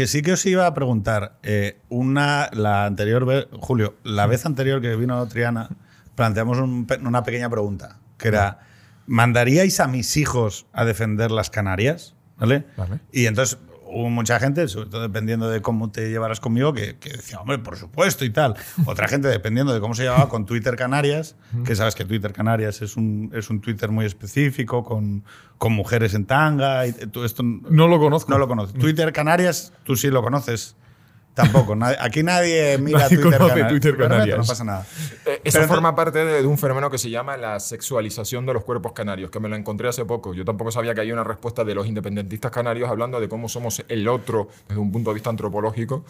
Que sí que os iba a preguntar, eh, una, la anterior vez, Julio, la vez anterior que vino Triana, planteamos un una pequeña pregunta, que era, ¿mandaríais a mis hijos a defender las Canarias? ¿Vale? Vale. Y entonces hubo mucha gente, sobre todo dependiendo de cómo te llevaras conmigo, que, que decía, hombre, por supuesto y tal. Otra gente, dependiendo de cómo se llevaba con Twitter Canarias, que sabes que Twitter Canarias es un, es un Twitter muy específico, con, con mujeres en tanga y todo esto. No lo conozco. No lo conoces. Twitter Canarias, tú sí lo conoces. Tampoco. Nadie- aquí nadie mira Nadie Twitter, conoce Twitter Canarias. No pasa nada. Eh, Eso Pero forma parte de, de un fenómeno que se llama la sexualización de los cuerpos canarios, que me lo encontré hace poco. Yo tampoco sabía que había una respuesta de los independentistas canarios hablando de cómo somos el otro desde un punto de vista antropológico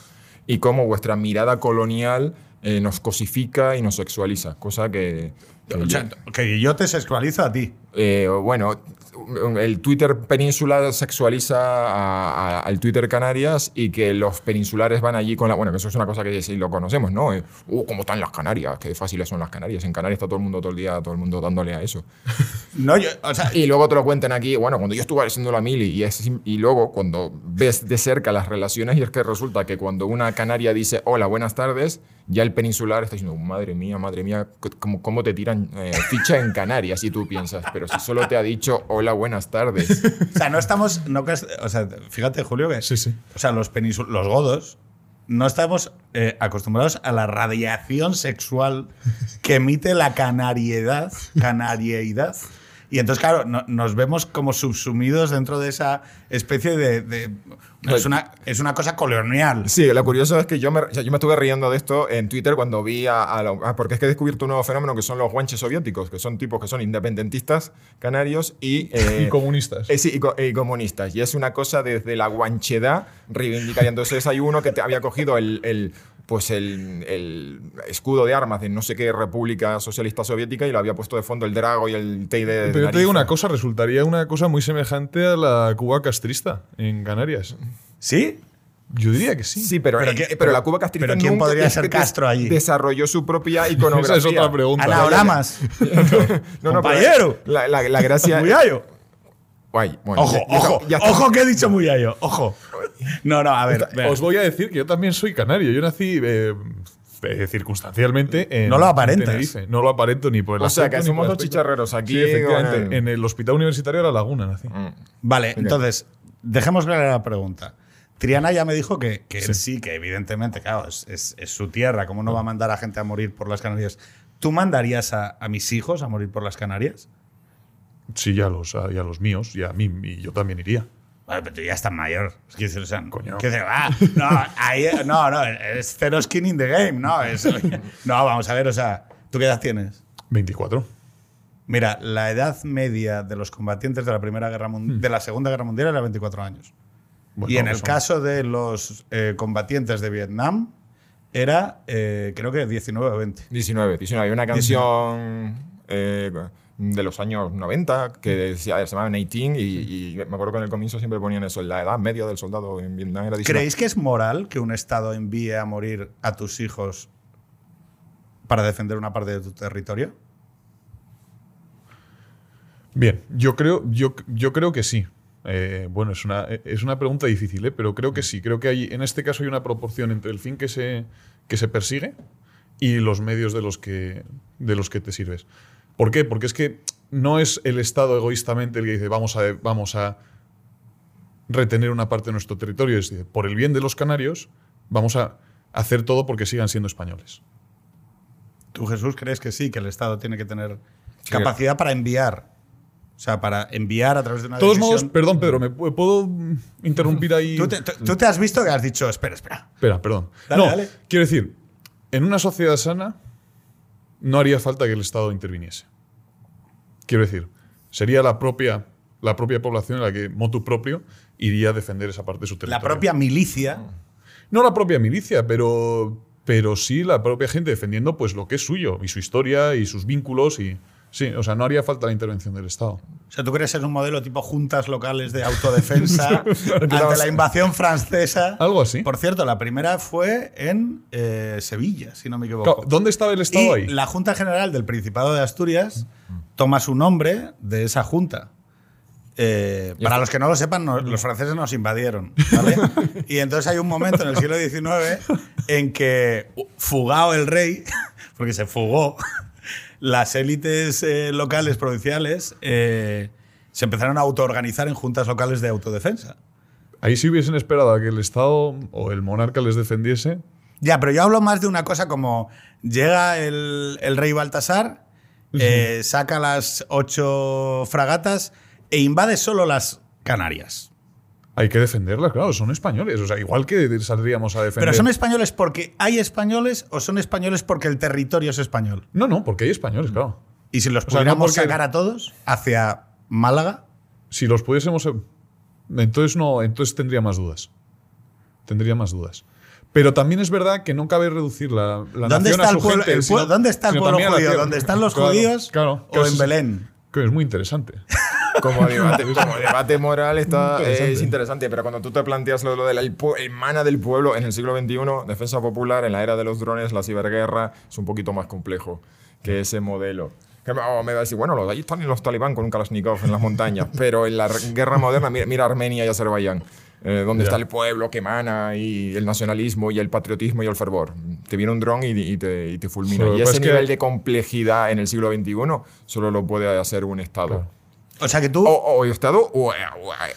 y cómo vuestra mirada colonial eh, nos cosifica y nos sexualiza, cosa que... que O sea, que yo te sexualizo a ti. eh, bueno, el Twitter península sexualiza a- a- al Twitter Canarias y que los peninsulares van allí con la... Bueno, que eso es una cosa que sí lo conocemos, ¿no? Eh, Uh, ¿cómo están las Canarias? Qué fáciles son las Canarias. En Canarias está todo el mundo todo el día, todo el mundo dándole a eso. No, yo, o sea, Y luego te lo cuentan aquí, bueno, cuando yo estuve haciendo la mili y, es, y luego cuando ves de cerca las relaciones y es que resulta que cuando una canaria dice hola, buenas tardes, ya el peninsular está diciendo, madre mía, madre mía, ¿cómo, cómo te tiran eh, ficha en Canarias? Y tú piensas, pero si solo te ha dicho hola, buenas tardes. o sea, no estamos. No, o sea, fíjate, Julio, que. Sí, sí. O sea, los, los godos no estamos eh, acostumbrados a la radiación sexual que emite la canariedad, canarieidad. Y entonces, claro, no- nos vemos como subsumidos dentro de esa especie de. de- es, una, es una cosa colonial. Sí, lo curioso es que yo me, yo me estuve riendo de esto en Twitter cuando vi a, a ah, porque es que he descubierto un nuevo fenómeno que son los guanches soviéticos, que son tipos que son independentistas canarios y... eh, Y comunistas. Eh, sí, y, co- y comunistas. Y es una cosa desde la guanchedad reivindicaria. Entonces hay uno que te había cogido el, el, pues el, el escudo de armas de no sé qué república socialista soviética y lo había puesto de fondo el drago y el TID de Pero yo te digo una cosa, resultaría una cosa muy semejante a la Cuba castrista en Canarias. ¿Sí? Yo diría que sí. Sí, pero, Pero eh, qué- pero pero- la Cuba castrista pero ¿quién nunca podría ser Castro allí? Desarrolló su propia iconografía. Esa es otra pregunta. Anagramas. No, no, pero Compañero. La, la, la gracia. Muyayo. Guay, bueno, Ojo, ya- ojo, ya está. ojo que he dicho Muyayo. Ojo. No, no, a ver. Os voy a decir que yo también soy canario. Yo nací eh, eh, circunstancialmente en No lo aparentas. No lo aparento ni por el O sea, que somos dos chicharreros aquí Sí, efectivamente. el- En el Hospital Universitario de La Laguna nací. Mm. Vale, entonces, dejemos clara la pregunta. Triana ya me dijo que, que él sí, que evidentemente, claro, es, es- es su tierra. ¿Cómo no va a mandar a gente a morir por las Canarias? ¿Tú mandarías a, a mis hijos a morir por las Canarias? Sí, ya los, a, y a los míos, y a mí, y yo también iría. Pero tú ya estás mayor. Es que dices, o sea, Coño. que dices, ah, no, ahí, no, no, es cero skin in the game, no. es- no, vamos a ver, o sea, ¿tú qué edad tienes? 24. Mira, la edad media de los combatientes de la primera guerra Mun- de la Segunda Guerra Mundial era 24 años. Bueno, y en pues el son- caso de los eh, combatientes de Vietnam, era eh, creo que 19 o 20. 19, 19. Hay una canción eh, de los años 90 que decía, se llamaba 18 y, y me acuerdo que en el comienzo siempre ponían eso, la edad media del soldado en Vietnam era 19. ¿Creéis que es moral que un Estado envíe a morir a tus hijos para defender una parte de tu territorio? Bien, yo creo, yo, yo creo que sí. Eh, bueno, es una, es una pregunta difícil, ¿eh? pero creo que sí. Creo que hay, en este caso hay una proporción entre el fin que se, que se persigue y los medios de los, que, de los que te sirves. ¿Por qué? Porque es que no es el Estado egoístamente el que dice vamos a, vamos a retener una parte de nuestro territorio. Es decir, por el bien de los canarios, vamos a hacer todo porque sigan siendo españoles. ¿Tú, Jesús, crees que sí, que el Estado tiene que tener capacidad para enviar? O sea, para enviar a través de una De todos decisión- modos, perdón, Pedro, ¿me pu- puedo interrumpir ahí? ¿Tú te, tú- tú te has visto que has dicho, espera, espera. Espera, perdón. Dale, no, dale. quiero decir, en una sociedad sana no haría falta que el Estado interviniese. Quiero decir, sería la propia, la propia población la que, motu propio, iría a defender esa parte de su territorio. La propia milicia. No la propia milicia, pero, pero sí la propia gente defendiendo pues lo que es suyo, y su historia, y sus vínculos, y... Sí, o sea, no haría falta la intervención del Estado. O sea, ¿tú crees en un modelo tipo juntas locales de autodefensa ante la invasión francesa? Algo así. Por cierto, la primera fue en eh, Sevilla, si no me equivoco. ¿Dónde estaba el Estado y ahí? la Junta General del Principado de Asturias toma su nombre de esa junta. Eh, para los que no lo sepan, no- los franceses nos invadieron. ¿vale? y entonces hay un momento en el siglo XIX en que, fugado el rey, porque se fugó, las élites eh, locales provinciales eh, se empezaron a autoorganizar en juntas locales de autodefensa. Ahí si hubiesen esperado a que el Estado o el monarca les defendiese, Ya, pero yo hablo más de una cosa como llega el, el rey Baltasar, eh, saca las ocho fragatas e invade solo las Canarias. hay que defenderlas, claro, son españoles. O sea, igual que saldríamos a defender. ¿Pero son españoles porque hay españoles o son españoles porque el territorio es español? No, no, porque hay españoles, claro. Y si los sea, no pudiéramos porque- sacar a todos hacia Málaga, Si los pudiésemos. Entonces no, entonces tendría más dudas. Tendría más dudas. Pero también es verdad que no cabe reducir la, la ¿Dónde nación está a el su pueblo- gente, el sino- pueblo- ¿dónde está el sino pueblo judío? ¿Dónde están los Claro, judíos claro, o que en es- Belén? Que es muy interesante. Como debate, como debate moral está, Interesante. es interesante, pero cuando tú te planteas lo, lo del el, pue- el mana del pueblo en el siglo XXI, defensa popular, en la era de los drones, la ciberguerra, es un poquito más complejo que ese modelo. Que me, oh, me va a decir, bueno, los, ahí están los talibán con un Kalashnikov en las montañas, pero en la guerra moderna, mira, mira Armenia y Azerbaiyán, eh, donde está el pueblo que emana y el nacionalismo y el patriotismo y el fervor. Te viene un dron y, y te, y te fulmina. Y que ese que- nivel de complejidad en el siglo XXI solo lo puede hacer un Estado. Claro. O sea que tú... O, o Estado o, o-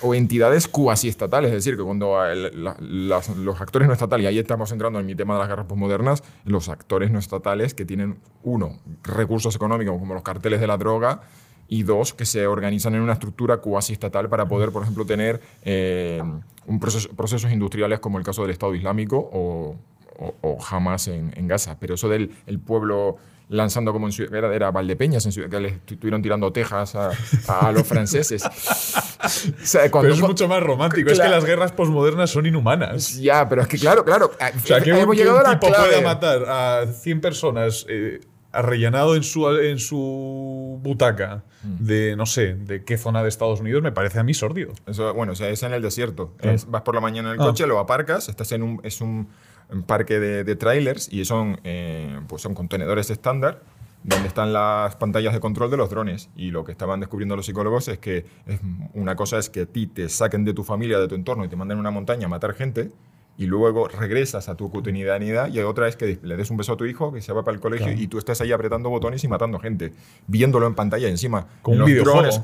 o entidades cuasi estatales, es decir, que cuando el- la- las- los actores no estatales, y ahí estamos entrando en mi tema de las guerras posmodernas, los actores no estatales que tienen, uno, recursos económicos como los carteles de la droga, y dos, que se organizan en una estructura cuasi estatal para poder, por ejemplo, tener eh, un proceso- procesos industriales como el caso del Estado Islámico o, o, o Hamas en, en Gaza. Pero eso del el pueblo lanzando como en Ciudad, era, era Valdepeñas, en Ciudad- que le estuvieron tirando tejas a, a los franceses. O sea, cuando- Pero es mucho más romántico. Es que Claro. las guerras posmodernas son inhumanas. Ya, pero es que claro, claro. O sea, que hemos llegado un a la clave. pueda matar a 100 personas eh, arrellanado en su, en su butaca Mm. de, no sé, de qué zona de Estados Unidos, me parece a mí sórdido. Eso, bueno, o sea, es en el desierto. Claro. Es- vas por la mañana en el Ah. coche, lo aparcas, estás en un, es un, un parque de, de trailers y son, eh, pues son contenedores estándar donde están las pantallas de control de los drones. Y lo que estaban descubriendo los psicólogos es que es- una cosa es que a ti te saquen de tu familia, de tu entorno y te manden a una montaña a matar gente y luego regresas a tu cotidianidad y otra es que le des un beso a tu hijo que se va para el colegio Claro. y tú estás ahí apretando botones y matando gente, viéndolo en pantalla encima. Con un Los drones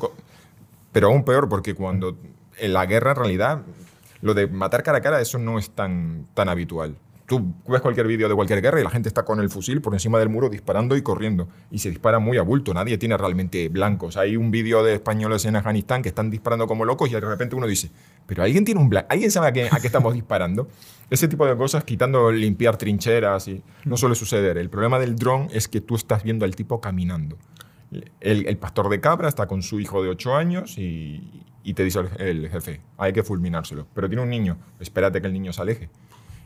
pero aún peor, porque cuando en la guerra, en realidad, lo de matar cara a cara, eso no es tan, tan habitual. Tú ves cualquier vídeo de cualquier guerra y la gente está con el fusil por encima del muro disparando y corriendo. Y se dispara muy a bulto, nadie tiene realmente blancos. Hay un vídeo de españoles en Afganistán que están disparando como locos y de repente uno dice, pero alguien tiene un blanco, alguien sabe a qué, a qué estamos disparando. Ese tipo de cosas, quitando limpiar trincheras, y no suele suceder. El problema del dron es que tú estás viendo al tipo caminando. El, pastor de cabra está con su hijo de 8 años y, y te dice el, el jefe, hay que fulminárselo. Pero tiene un niño, espérate que el niño se aleje.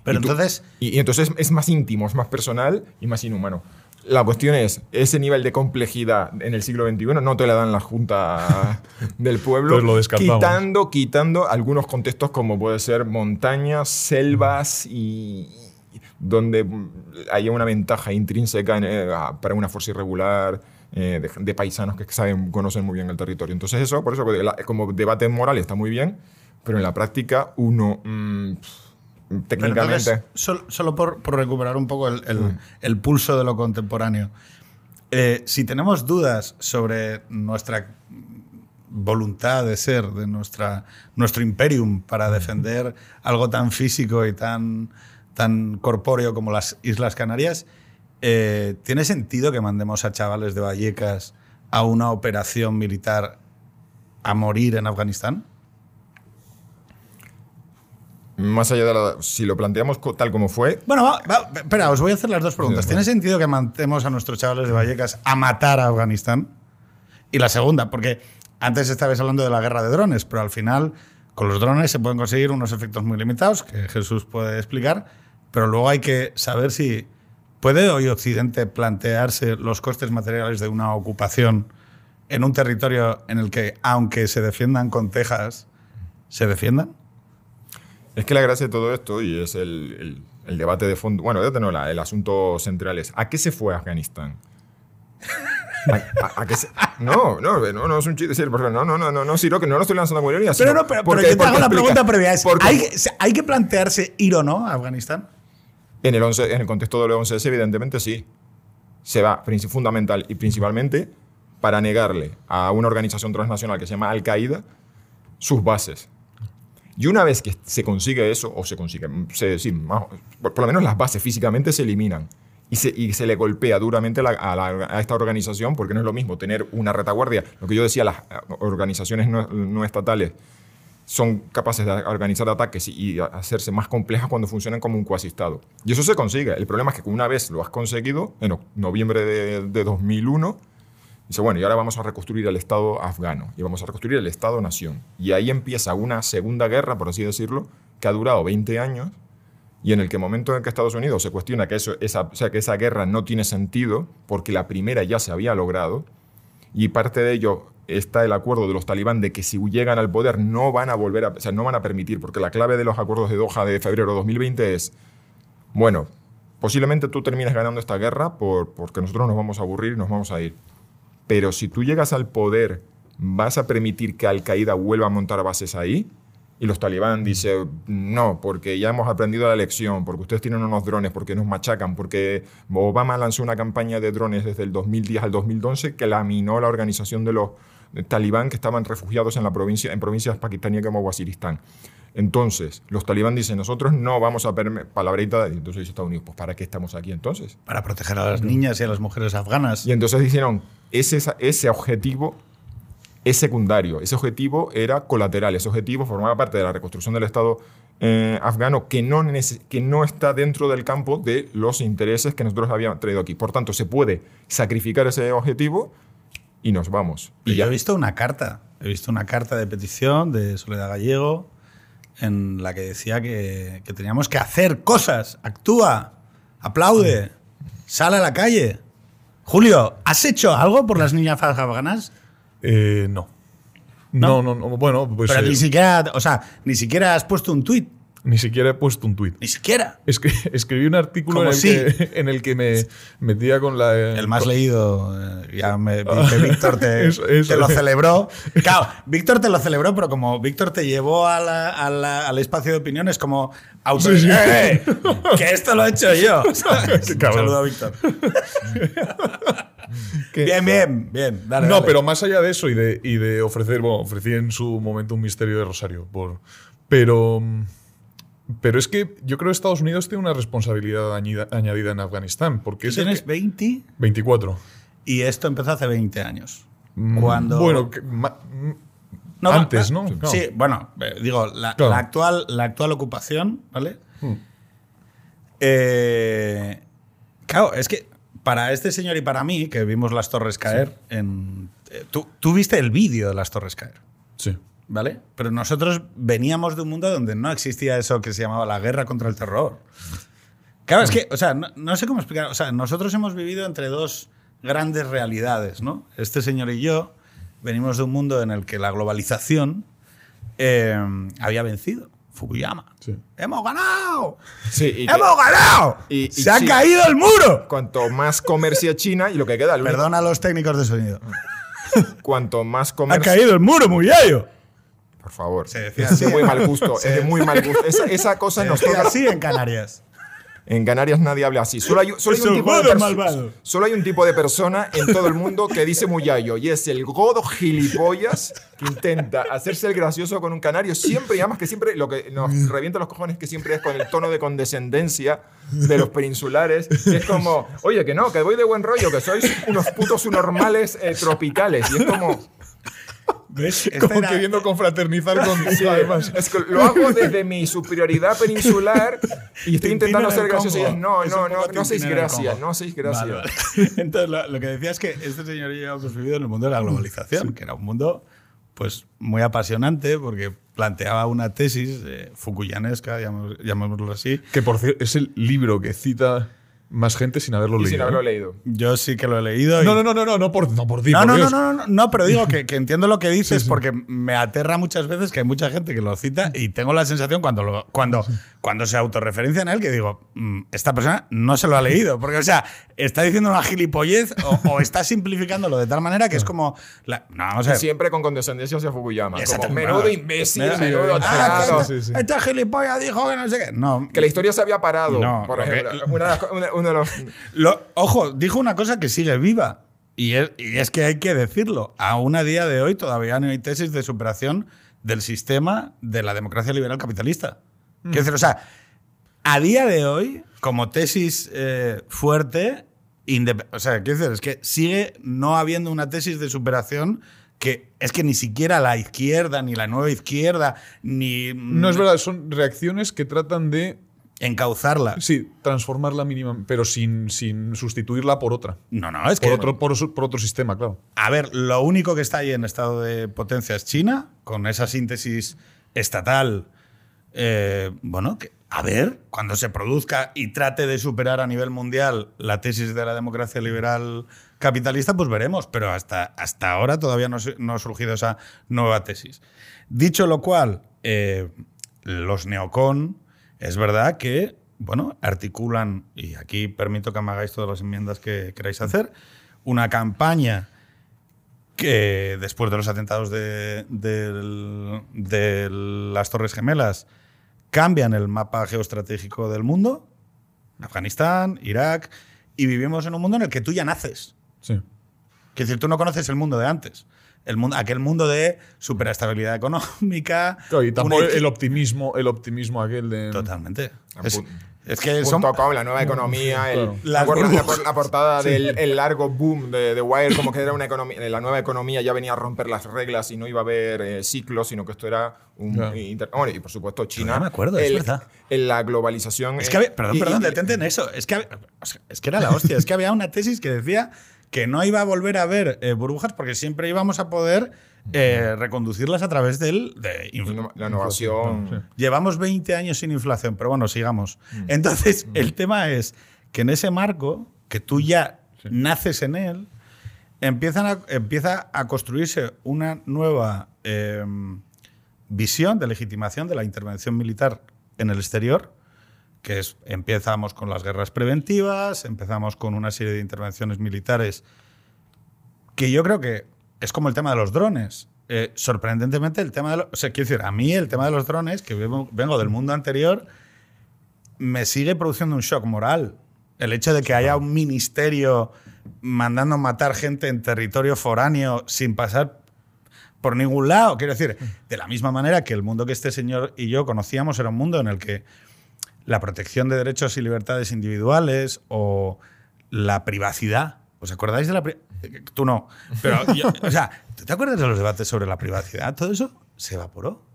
Pero Y tú- entonces... Y, y entonces es más íntimo, es más personal y más inhumano. La cuestión es, ese nivel de complejidad en el siglo XXI no te la dan la Junta del Pueblo. Entonces lo descartamos. Quitando, quitando algunos contextos como puede ser montañas, selvas y donde haya una ventaja intrínseca en, eh, para una fuerza irregular eh, de, de paisanos que saben, conocen muy bien el territorio. Entonces eso, por eso, como debate moral está muy bien, pero en la práctica uno mm, Pero técnicamente... entonces, solo por, por recuperar un poco el, el- el pulso de lo contemporáneo. Eh, si tenemos dudas sobre nuestra voluntad de ser, de nuestra, nuestro imperium para defender algo tan físico y tan, tan corpóreo como las Islas Canarias, eh, ¿tiene sentido que mandemos a chavales de Vallecas a una operación militar a morir en Afganistán? Más allá de la, si lo planteamos tal como fue, Bueno, va- va- espera, os voy a hacer las dos preguntas. ¿Tiene sentido que mandemos a nuestros chavales de Vallecas a matar a Afganistán? Y la segunda, porque antes estabais hablando de la guerra de drones, pero al final con los drones se pueden conseguir unos efectos muy limitados, que Jesús puede explicar, pero luego hay que saber si puede hoy Occidente plantearse los costes materiales de una ocupación en un territorio en el que, aunque se defiendan con tejas, se defiendan. Es que la gracia de todo esto, y es el, el- el debate de fondo, bueno, ya no, la- el asunto central es, ¿a qué se fue Afganistán? ¿A, a qué se- no, no, no, no es un chiste. No, no, no, no, no, Siro, que no lo estoy lanzando como ironía. Pero no, pero, pero porque- yo te hago la pregunta previa. Es, porque- ¿hay, ¿Hay que plantearse ir o no a Afganistán? En el, 11, en el contexto del 11S, evidentemente sí. Se va fundamental y principalmente para negarle a una organización transnacional que se llama Al-Qaeda sus bases. Y una vez que se consigue eso, o se consigue, se, sí, por, lo menos las bases físicamente se eliminan y se, y se le golpea duramente a, esta organización, porque no es lo mismo tener una retaguardia. Lo que yo decía, las eh, organizaciones no, no estatales son capaces de organizar ataques y hacerse más complejas cuando funcionan como un cuasi-estado. Y eso se consigue. El problema es que una vez lo has conseguido, en noviembre de 2001, dice, bueno, y ahora vamos a reconstruir el Estado afgano y vamos a reconstruir el Estado-nación. Y ahí empieza una segunda guerra, por así decirlo, que ha durado 20 años y en el que momento en que Estados Unidos se cuestiona que, eso, esa, o sea, que esa guerra no tiene sentido porque la primera ya se había logrado, y parte de ello está el acuerdo de los talibán de que si llegan al poder no van a volver a, o sea, no van a permitir, porque la clave de los acuerdos de Doha de febrero de 2020 es, bueno, posiblemente tú termines ganando esta guerra por, porque nosotros nos vamos a aburrir y nos vamos a ir. Pero si tú llegas al poder, ¿vas a permitir que Al Qaeda vuelva a montar bases ahí? Y los talibán dicen, no, porque ya hemos aprendido la lección, porque ustedes tienen unos drones, porque nos machacan, porque Obama lanzó una campaña de drones desde el 2010 al 2011 que laminó la organización de los talibán que estaban refugiados en, la provincia, en provincias pakistaníes como Waziristán. Entonces, los talibán dicen, nosotros no vamos a permitir, palabrita, y entonces dice Estados Unidos, pues ¿para qué estamos aquí entonces? Para proteger a las niñas y a las mujeres afganas. Y entonces dijeron, ese, ese objetivo es secundario, ese objetivo era colateral, ese objetivo formaba parte de la reconstrucción del Estado eh, afgano que no, que no está dentro del campo de los intereses que nosotros habíamos traído aquí. Por tanto, se puede sacrificar ese objetivo y nos vamos. Y yo he visto una carta, he visto una carta de petición de Soledad Gallego en la que decía que, que teníamos que hacer cosas. Actúa, aplaude, sale a la calle. Julio, ¿has hecho algo por las niñas afganas? Eh, no. no. No, no, Bueno, pues Pero eh, ni siquiera, o sea, ni siquiera has puesto un tuit, ni siquiera he puesto un tuit. ni siquiera. escribí un artículo en el, que, en el que me metía con la. eh, El más con- leído, eh, ya me que Víctor te, Eso- eso. te lo celebró. Claro, Víctor te lo celebró, pero como Víctor te llevó a la- a la- al espacio de opiniones como autor. Sí, sí. ¡Eh, que esto lo he hecho yo. Un saludo a Víctor. que- Bien, bien, bien. Dale, no, dale. pero más allá de eso y de, y de ofrecer, bueno, ofrecí en su momento un misterio de Rosario. Por, pero, pero es que yo creo que Estados Unidos tiene una responsabilidad añida- añadida en Afganistán. Porque es tienes que- 20 24. y esto empezó hace 20 años. Mm, Cuando. Bueno, que ma- mm, No, antes, ¿no? Sí, bueno, eh, digo, la, Claro. la actual, la actual ocupación, ¿vale? Hmm. Eh, claro, es que para este señor y para mí, que vimos las torres caer, en, eh, tú, tú viste el vídeo de las torres caer, Sí. ¿Vale? Pero nosotros veníamos de un mundo donde no existía eso que se llamaba la guerra contra el terror. Claro, es que, o sea, no, no sé cómo explicar. O sea, nosotros hemos vivido entre dos grandes realidades, ¿no? Este señor y yo venimos de un mundo en el que la globalización eh, había vencido. Fukuyama. Sí. ¡Hemos ganado! Sí, y que- ¡Hemos ganado! y- y ¡Se ha caído el muro! cuanto más comercia China y lo que queda, el Perdona a los técnicos de sonido. cuanto más ¡Ha comercio... caído el muro, Muyayo! Por favor. Se decía es de muy mal gusto. Es de muy mal gusto. Esa, esa cosa nos toca. así en Canarias. En Canarias nadie habla así. Solo hay, solo hay un tipo de godo perso- malvado. Solo hay un tipo de persona en todo el mundo que dice muyayo y es el godo gilipollas que intenta hacerse el gracioso con un canario siempre y además que siempre lo que nos revienta los cojones que siempre es con el tono de condescendencia de los peninsulares. es como, oye, que no, que voy de buen rollo, que sois unos putos subnormales eh, tropicales. Y es como, ¿Ves? Como era- queriendo confraternizar con. Sí, además. es que lo hago desde mi superioridad peninsular y estoy intentando en ser gracioso y no, no, no, no hacéis Tintín en el gracia, Congo. no hacéis gracia. Vale, vale. Entonces, lo, lo que decía es que este señor y yo hemos vivido en el mundo de la globalización, que era un mundo pues muy apasionante porque planteaba una tesis eh, fukuyanesca, llamémoslo así. Que por cierto, es el libro que cita más gente sin haberlo Y leído. sin ¿eh? haberlo leído. Yo sí que lo he leído. y- No, no, no, no, no, no por, no por ti, No, por no, no, Dios. no, no, no, pero digo que, que entiendo lo que dices Sí, sí. porque me aterra muchas veces que hay mucha gente que lo cita y tengo la sensación cuando, lo- cuando, cuando se autorreferencia en él que digo, "Mm, esta persona no se lo ha leído. Porque, o sea, está diciendo una gilipollez o, o está simplificándolo de tal manera que es como. la- no, vamos a ver. Siempre con condescendencia hacia Fukuyama. Como menudo imbécil, menudo ah, tarado. que sí, sí. Esta gilipollas dijo que no sé qué. No. Que la historia se había parado. No, por ejemplo. Una las co- una- uno de los. Lo- ojo, dijo una cosa que sigue viva. Y es, y es que hay que decirlo. Aún a día de hoy todavía no hay tesis de superación del sistema de la democracia liberal capitalista. Quiero decir, o sea, a día de hoy, como tesis eh, fuerte, o sea, quiero decir, es que sigue no habiendo una tesis de superación que es que ni siquiera la izquierda, ni la nueva izquierda, ni No es verdad, son reacciones que tratan de, encauzarla. sí, transformarla mínima, pero sin, sin sustituirla por otra. No, no, es Por que otro, por otro sistema, claro. A ver, lo único que está ahí en estado de potencia es China, con esa síntesis estatal. Eh, bueno, a ver, cuando se produzca y trate de superar a nivel mundial la tesis de la democracia liberal capitalista, pues veremos. Pero hasta, hasta ahora todavía no, no ha surgido esa nueva tesis. Dicho lo cual, eh, los neocon, es verdad que, bueno, articulan, y aquí permito que me hagáis todas las enmiendas que queráis hacer, una campaña que después de los atentados de las Torres Gemelas cambian el mapa geoestratégico del mundo, Afganistán, Irak, y vivimos en un mundo en el que tú ya naces. Sí. Es decir, tú no conoces el mundo de antes. El mundo, aquel mundo de superestabilidad económica. Claro, y tampoco el optimismo, el optimismo aquel de. Totalmente. Es, es que son. Punto com, la nueva economía, el- Claro. ¿te Las acuerdas la, burbujas. por- la portada del el largo boom de, de Wire, como que era una economía, la nueva economía ya venía a romper las reglas y no iba a haber eh, ciclos, sino que esto era un Claro. inter- bueno, y por supuesto China. No me acuerdo, es verdad. en la globalización. Es que había- perdón, y- perdón, y- detente en eso. Es que, había- o sea, es que era la hostia. es que había una tesis que decía que no iba a volver a ver eh, burbujas porque siempre íbamos a poder eh, reconducirlas a través del. De La innovación. Sí. Llevamos 20 años sin inflación, pero bueno, sigamos. Entonces, el tema es que en ese marco, que tú ya naces en él, empiezan a- empieza a construirse una nueva eh, visión de legitimación de la intervención militar en el exterior, que es, empezamos con las guerras preventivas, empezamos con una serie de intervenciones militares que yo creo que es como el tema de los drones. Eh, sorprendentemente, el tema de los. O sea, quiero decir, a mí el tema de los drones, que vengo, del mundo anterior, me sigue produciendo un shock moral. El hecho de que haya un ministerio mandando matar gente en territorio foráneo sin pasar por ningún lado. Quiero decir, de la misma manera que el mundo que este señor y yo conocíamos era un mundo en el que la protección de derechos y libertades individuales o la privacidad. ¿Os acordáis de la privacidad? Tú no. Pero, o sea, ¿tú te acuerdas de los debates sobre la privacidad? Todo eso se evaporó.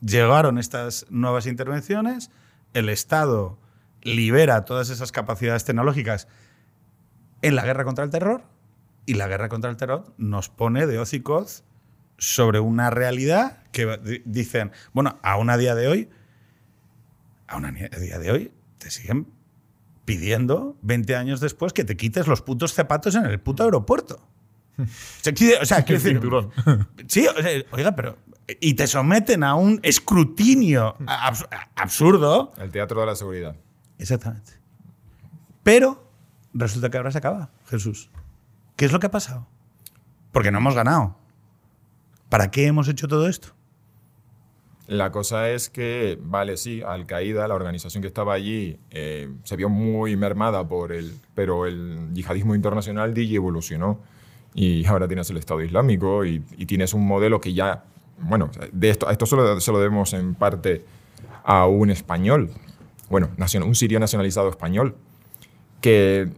Llegaron estas nuevas intervenciones, el Estado libera todas esas capacidades tecnológicas en la guerra contra el terror y la guerra contra el terror nos pone de hoz y coz sobre una realidad que di- dicen, bueno, aún a día de hoy, aún a día de hoy, te siguen pidiendo 20 años después que te quites los putos zapatos en el puto aeropuerto. O sea, quiero decir, Cinturón. Sí, o sea, oiga, pero. Y te someten a un escrutinio abs- absurdo. El teatro de la seguridad. Exactamente. Pero resulta que ahora se acaba, Jesús. ¿Qué es lo que ha pasado? Porque no hemos ganado. ¿Para qué hemos hecho todo esto? La cosa es que, vale, sí, Al Qaeda, la organización que estaba allí, eh, se vio muy mermada por el. Pero el yihadismo internacional DJ evolucionó. Y ahora tienes el Estado Islámico y, y tienes un modelo que ya. Bueno, de esto, esto solo se lo debemos en parte a un español. Bueno, un sirio nacionalizado español. Que.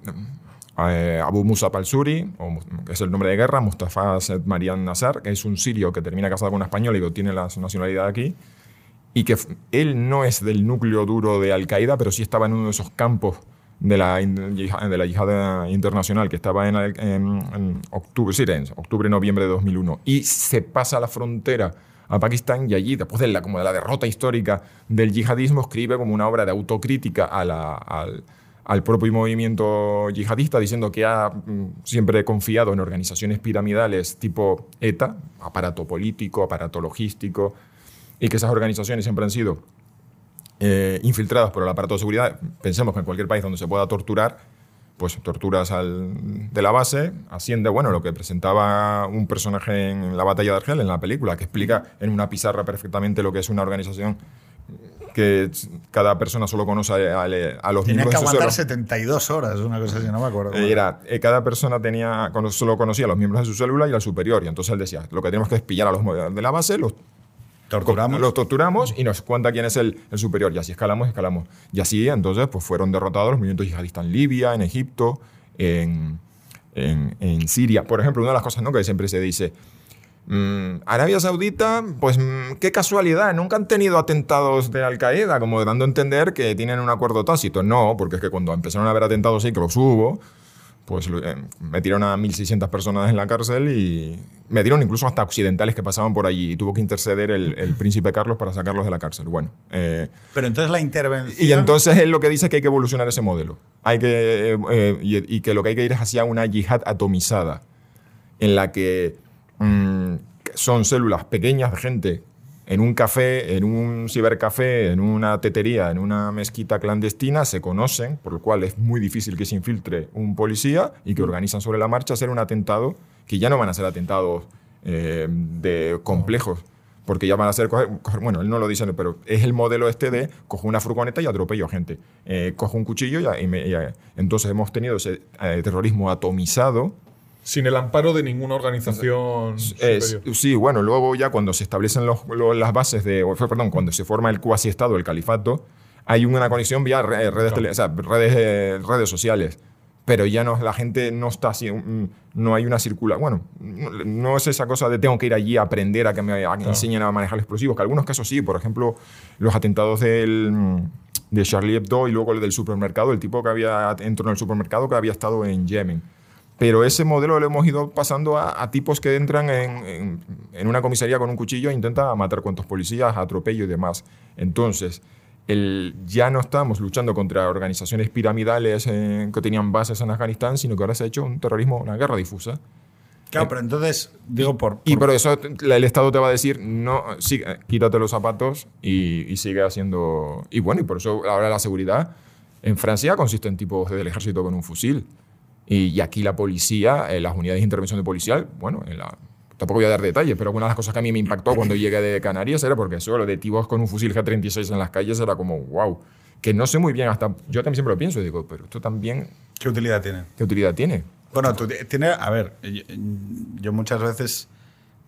Eh, Abu Musa al-Suri, o Mus- que es el nombre de guerra, Mustafa Sed Marian Nasser, que es un sirio que termina casado con una española y que tiene la nacionalidad aquí, y que él no es del núcleo duro de Al-Qaeda, pero sí estaba en uno de esos campos de la, de la yihad internacional, que estaba en, octubre, sí, en octubre, noviembre de 2001, y se pasa la frontera a Pakistán y allí, después de la, como de la derrota histórica del yihadismo, escribe como una obra de autocrítica a la- al propio movimiento yihadista, diciendo que ha mm, siempre confiado en organizaciones piramidales tipo ETA, aparato político, aparato logístico, y que esas organizaciones siempre han sido eh, infiltradas por el aparato de seguridad. Pensemos que en cualquier país donde se pueda torturar, pues torturas de la base, asciende, bueno, lo que presentaba un personaje en la batalla de Argel, en la película, que explica en una pizarra perfectamente lo que es una organización que cada persona solo conoce a, a los Tenía miembros que de su aguantar célula. 72 horas, una cosa así, no me acuerdo. Era, eh, cada persona tenía, solo conocía a los miembros de su célula y al superior. Y entonces él decía, lo que tenemos que es pillar a los de la base, los Torturamos. los torturamos y nos cuenta quién es el, el superior. Y así escalamos, escalamos. Y así, entonces, pues fueron derrotados los movimientos yihadistas en Libia, en Egipto, en, en- en Siria. Por ejemplo, una de las cosas ¿no? que siempre se dice, mm, Arabia Saudita, pues mm, qué casualidad, nunca han tenido atentados de Al-Qaeda, como dando a entender que tienen un acuerdo tácito. No, porque es que cuando empezaron a haber atentados sí que los hubo, pues eh, metieron a 1.600 personas en la cárcel y metieron incluso hasta occidentales que pasaban por allí y tuvo que interceder el, el príncipe Carlos para sacarlos de la cárcel. Bueno, eh, Pero entonces la intervención. y entonces él lo que dice es que hay que evolucionar ese modelo. Hay que, eh, eh, y, y que lo que hay que ir es hacia una yihad atomizada, en la que mm, son células pequeñas de gente en un café, en un cibercafé, en una tetería, en una mezquita clandestina, se conocen, por lo cual es muy difícil que se infiltre un policía y que organizan sobre la marcha hacer un atentado, que ya no van a ser atentados eh, de complejos, porque ya van a ser, coger- coger- bueno, él no lo dice, pero es el modelo este de cojo una furgoneta y atropello a gente, Eh, cojo un cuchillo y, y me- y- entonces hemos tenido ese eh, terrorismo atomizado, Sin el amparo de ninguna organización es- sí, bueno, luego ya cuando se establecen los- las bases de, perdón, cuando se forma el cuasi estado, el califato, hay una conexión vía re- redes, tele- o sea, redes, eh, redes sociales. Pero ya no, la gente no está así, no hay una circula. Bueno, no, es esa cosa de tengo que ir allí a aprender a que me a que me enseñen a manejar explosivos, que algunos casos sí, por ejemplo, los atentados del, de Charlie Hebdo y luego el del supermercado, el tipo que había entró en el supermercado que había estado en Yemen. Pero ese modelo lo hemos ido pasando a, a tipos que entran en, en- en una comisaría con un cuchillo e intentan matar cuantos policías, atropello y demás. Entonces, el- ya no estamos luchando contra organizaciones piramidales eh, que tenían bases en Afganistán, sino que ahora se ha hecho un terrorismo, una guerra difusa. Claro, pero entonces, digo, por. Y por- eso el Estado te va a decir, no, sí, eh, quítate los zapatos y, y sigue haciendo... Y bueno, y por eso ahora la seguridad en Francia consiste en tipos del ejército con un fusil. Y, aquí la policía, eh, las unidades de intervención de policial, bueno, en la- tampoco voy a dar detalles, pero una de las cosas que a mí me impactó cuando llegué de Canarias era porque eso, lo de tipos con un fusil G36 en las calles era como, wow, que no sé muy bien hasta... Yo también siempre lo pienso, digo, pero esto también, ¿Qué utilidad tiene? ¿qué utilidad tiene? Bueno, tú ti- tiene, a ver, yo, yo muchas veces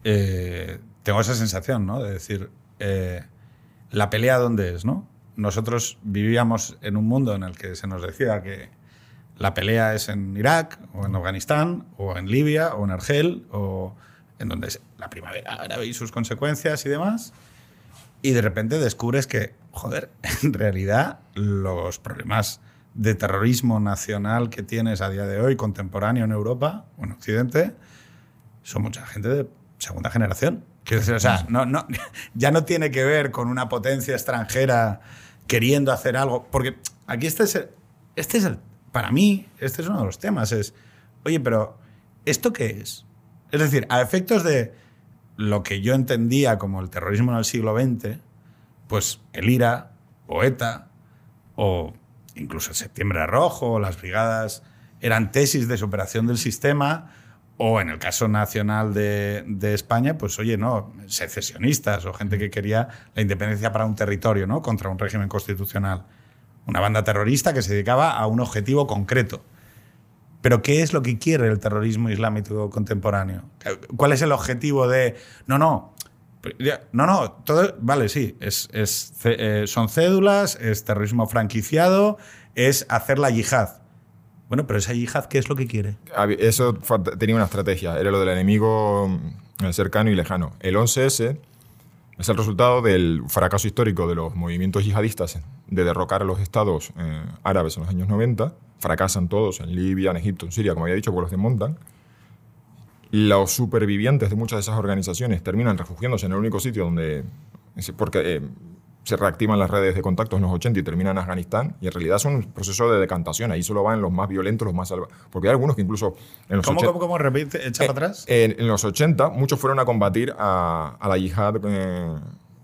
eh, tengo esa sensación, ¿no? De decir, eh, la pelea dónde es, ¿no? Nosotros vivíamos en un mundo en el que se nos decía que la pelea es en Irak, o en Afganistán, o en Libia, o en Argel, o en donde es la primavera árabe y sus consecuencias y demás. Y de repente descubres que, joder, en realidad los problemas de terrorismo nacional que tienes a día de hoy, contemporáneo en Europa o en Occidente, son mucha gente de segunda generación. Quiero decir, o sea, no, no, ya no tiene que ver con una potencia extranjera queriendo hacer algo, porque aquí este es el, este es el, para mí, este es uno de los temas, es, oye, pero ¿esto qué es? Es decir, a efectos de lo que yo entendía como el terrorismo en el siglo XX, pues el IRA o o incluso el Septiembre Rojo o las brigadas eran tesis de superación del sistema o en el caso nacional de, de España, pues oye, no, secesionistas o gente que quería la independencia para un territorio, ¿no? Contra un régimen constitucional. Una banda terrorista que se dedicaba a un objetivo concreto. Pero ¿qué es lo que quiere el terrorismo islámico contemporáneo? ¿Cuál es el objetivo de... No, no. No, no, todo, vale, sí, es, es, eh, son cédulas, es terrorismo franquiciado, es hacer la yihad. Bueno, pero esa yihad, ¿qué es lo que quiere? Eso tenía una estrategia, era lo del enemigo cercano y lejano. El 11S es el resultado del fracaso histórico de los movimientos yihadistas de derrocar a los estados eh, árabes en los años 90. Fracasan todos en Libia, en Egipto, en Siria, como había dicho, porque los desmontan. Los supervivientes de muchas de esas organizaciones terminan refugiándose en el único sitio donde. Porque eh, se reactivan las redes de contactos en los 80 y terminan en Afganistán. Y en realidad son un proceso de decantación. Ahí solo van los más violentos, los más salvajes. Porque hay algunos que incluso. En los ¿Cómo, 80, cómo, cómo? Repite, echa eh, para atrás. En, en, los 80, muchos fueron a combatir a, a la yihad eh,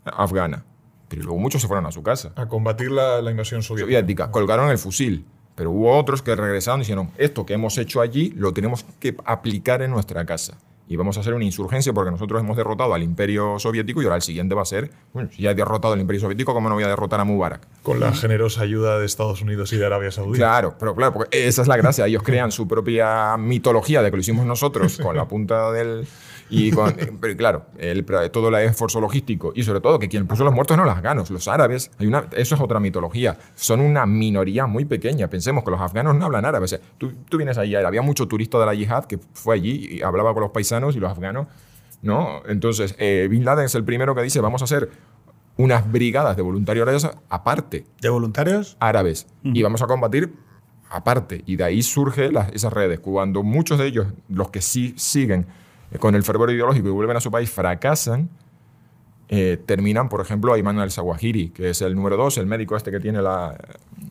afgana. Pero luego muchos se fueron a su casa. A combatir la, la invasión soviética. soviética. Colgaron el fusil. Pero hubo otros que regresaron y dijeron, esto que hemos hecho allí lo tenemos que aplicar en nuestra casa. Y vamos a hacer una insurgencia porque nosotros hemos derrotado al imperio soviético y ahora el siguiente va a ser, bueno, si ya he derrotado al imperio soviético, ¿cómo no voy a derrotar a Mubarak? Con la generosa ayuda de Estados Unidos y de Arabia Saudí. Claro, pero claro, porque esa es la gracia. Ellos crean su propia mitología de que lo hicimos nosotros con la punta del, y con, pero claro, el, todo el esfuerzo logístico y sobre todo que quien puso los muertos no los afganos, los árabes, hay una, eso es otra mitología, son una minoría muy pequeña. Pensemos que los afganos no hablan árabe. tú, tú, vienes allí, había mucho turista de la yihad que fue allí y hablaba con los paisanos y los afganos, ¿no? Entonces, eh, Bin Laden es el primero que dice, vamos a hacer unas brigadas de voluntarios árabes aparte. ¿De voluntarios? Árabes. Y vamos a combatir aparte. Y de ahí surgen esas redes. Cuando muchos de ellos, los que sí siguen con el fervor ideológico y vuelven a su país, fracasan, eh, terminan, por ejemplo, a Imán al-Zawahiri, que es el número dos, el médico este que tiene la,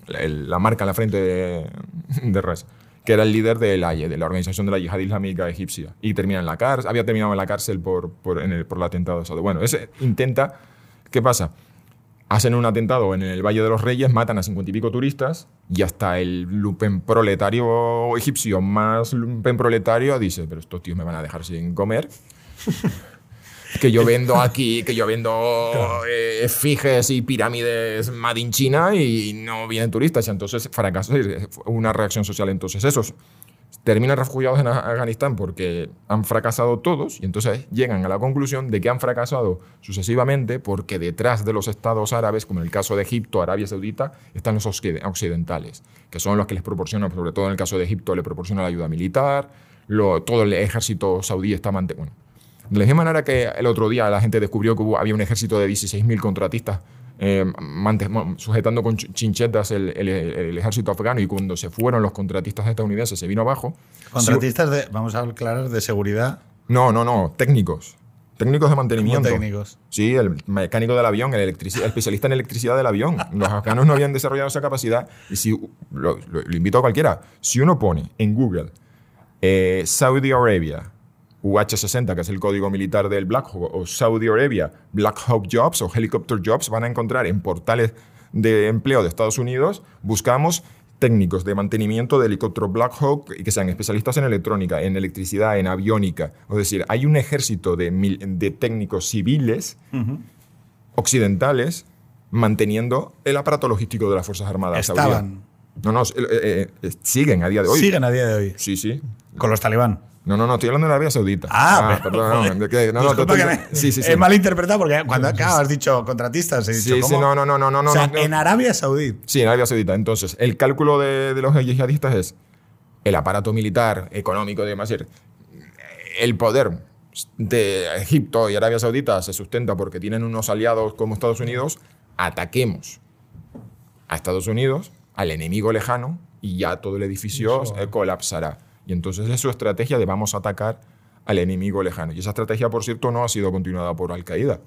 la, marca en la frente de, de Res, que era el líder de la, de la Organización de la Yihad Islámica Egipcia. Y termina en la cárcel, había terminado en la cárcel por, por, el, por el atentado de Bueno, ese intenta, ¿qué pasa? hacen un atentado en el Valle de los Reyes, matan a cincuenta y pico turistas y hasta el lupen proletario egipcio más lupen proletario dice, pero estos tíos me van a dejar sin comer. Que yo vendo aquí, que yo vendo eh, fijes y pirámides made in China y no vienen turistas. Y entonces fracaso, una reacción social. Entonces esos terminan refugiados en Afganistán porque han fracasado todos y entonces llegan a la conclusión de que han fracasado sucesivamente porque detrás de los estados árabes, como en el caso de Egipto, Arabia Saudita, están los occidentales, que son los que les proporcionan, sobre todo en el caso de Egipto, le proporciona la ayuda militar, todo el ejército saudí está mantenido. Bueno, de la misma manera que el otro día la gente descubrió que había un ejército de 16.000 contratistas eh, sujetando con chinchetas el, ejército afgano y cuando se fueron los contratistas estadounidenses se vino abajo. ¿Contratistas de, vamos a aclarar, de seguridad? No, no, no, técnicos. Técnicos de mantenimiento. técnicos? Sí, el mecánico del avión, el, especialista en electricidad del avión. Los afganos no habían desarrollado esa capacidad. Y si, lo, invito a cualquiera, si uno pone en Google eh, Saudi Arabia, UH-60, que es el código militar del Black Hawk, o Saudi Arabia, Black Hawk Jobs o Helicopter Jobs, van a encontrar en portales de empleo de Estados Unidos, buscamos técnicos de mantenimiento de helicóptero Black Hawk y que sean especialistas en electrónica, en electricidad, en aviónica. Es decir, hay un ejército de, de técnicos civiles occidentales manteniendo el aparato logístico de las Fuerzas Armadas. Estaban. No, no, eh, eh, siguen a día de hoy. Siguen a día de hoy. Sí, sí. Con los talibán. No, no, no, estoy hablando de Arabia Saudita. Ah, ah perdón, no, que, no, no, sí, sí, sí. He malinterpretado porque cuando acá has dicho contratistas, he dicho. Sí, sí, no, no, no, no, no. O sea, en Arabia Saudita. Sí, en Arabia Saudita. Entonces, el cálculo de, de los yihadistas es el aparato militar, económico, demás. El poder de Egipto y Arabia Saudita se sustenta porque tienen unos aliados como Estados Unidos. Ataquemos a Estados Unidos, al enemigo lejano, y ya todo el edificio colapsará. Y entonces es su estrategia de vamos a atacar al enemigo lejano. Y esa estrategia, por cierto, no ha sido continuada por Al-Qaeda.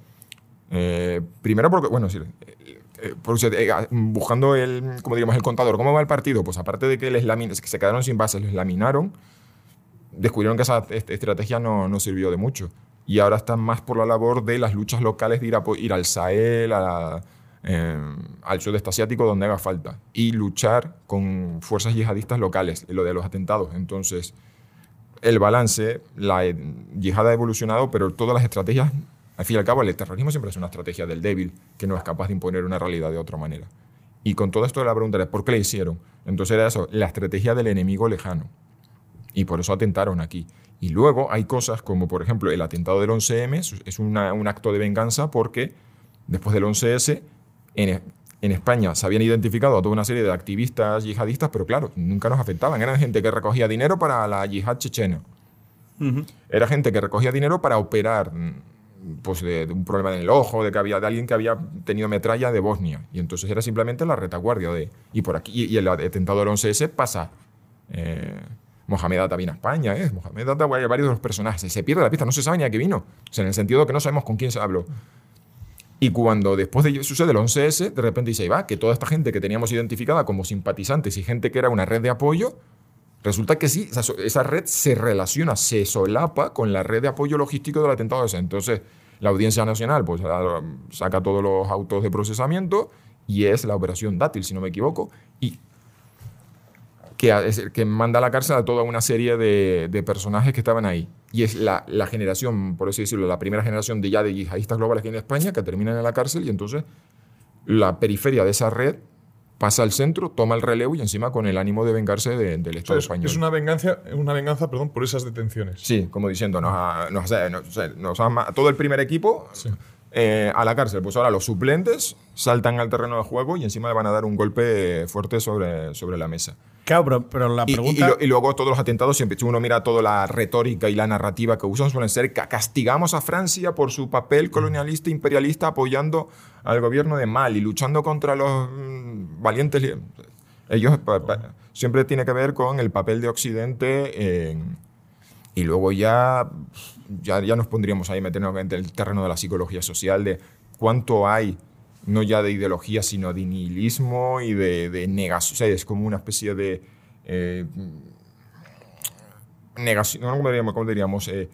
Eh, primero porque, bueno, sí, eh, eh, ah, buscando el, como digamos, el contador, ¿cómo va el partido? Pues aparte de que, les que se quedaron sin bases, les laminaron, descubrieron que esa estrategia no, no, sirvió de mucho. Y ahora están más por la labor de las luchas locales de ir, a, ir al Sahel, a la, eh, al sudeste asiático donde haga falta y luchar con fuerzas yihadistas locales, lo de los atentados. Entonces, el balance, la yihad ha evolucionado, pero todas las estrategias, al fin y al cabo, el terrorismo siempre es una estrategia del débil que no es capaz de imponer una realidad de otra manera. Y con todo esto la pregunta es, ¿por qué le hicieron? Entonces era eso, la estrategia del enemigo lejano. Y por eso atentaron aquí. Y luego hay cosas como, por ejemplo, el atentado del 11M, es un acto de venganza porque después del 11S en, España se habían identificado a toda una serie de activistas yihadistas, pero claro, nunca nos afectaban. Eran gente que recogía dinero para la yihad chechena. Era gente que recogía dinero para operar mm, pues de, un problema en el ojo, de que había de alguien que había tenido metralla de Bosnia. Y entonces era simplemente la retaguardia de. Y por aquí, y, el atentado del 11S pasa. Eh, Mohamed Atta viene a España, ¿eh? Mohamed Atta, varios de los personajes. Se pierde la pista, no se sabe ni a qué vino. O sea, en el sentido de que no sabemos con quién se habló. Y cuando después de sucede el 11S, de repente dice, va, que toda esta gente que teníamos identificada como simpatizantes y gente que era una red de apoyo, resulta que sí, esa, red se relaciona, se solapa con la red de apoyo logístico del atentado ese. Entonces, la Audiencia Nacional pues, saca todos los autos de procesamiento y es la operación Dátil, si no me equivoco, y que, a- es el que manda a la cárcel a toda una serie de, de personajes que estaban ahí. Y es la, la generación, por así decirlo, la primera generación de ya de yihadistas globales aquí en España que terminan en la cárcel y entonces la periferia de esa red pasa al centro, toma el relevo y encima con el ánimo de vengarse de- del O sea, Estado es, español. es una venganza, una venganza perdón, por esas detenciones. Sí, como diciendo, nos ha- nos nos- sea, nos todo el primer equipo eh, a la cárcel. Pues ahora los suplentes saltan al terreno de juego y encima le van a dar un golpe fuerte sobre, sobre la mesa. Claro, pero, pero la Y, y- pregunta. y lo- y luego todos los atentados, siempre si uno mira toda la retórica y la narrativa que usan, suelen ser "Ca- castigamos a Francia por su papel colonialista imperialista apoyando al gobierno de Mali, luchando contra los mm, valientes. li- Ellos pa- pa- siempre tiene que ver con el papel de Occidente en- y luego ya, ya, ya nos pondríamos ahí, meternos en el terreno de la psicología social, de cuánto hay, no ya de ideología, sino de nihilismo y de, de negación. O sea, es como una especie de eh, negación, ¿cómo diríamos? ¿Cómo diríamos? Eh,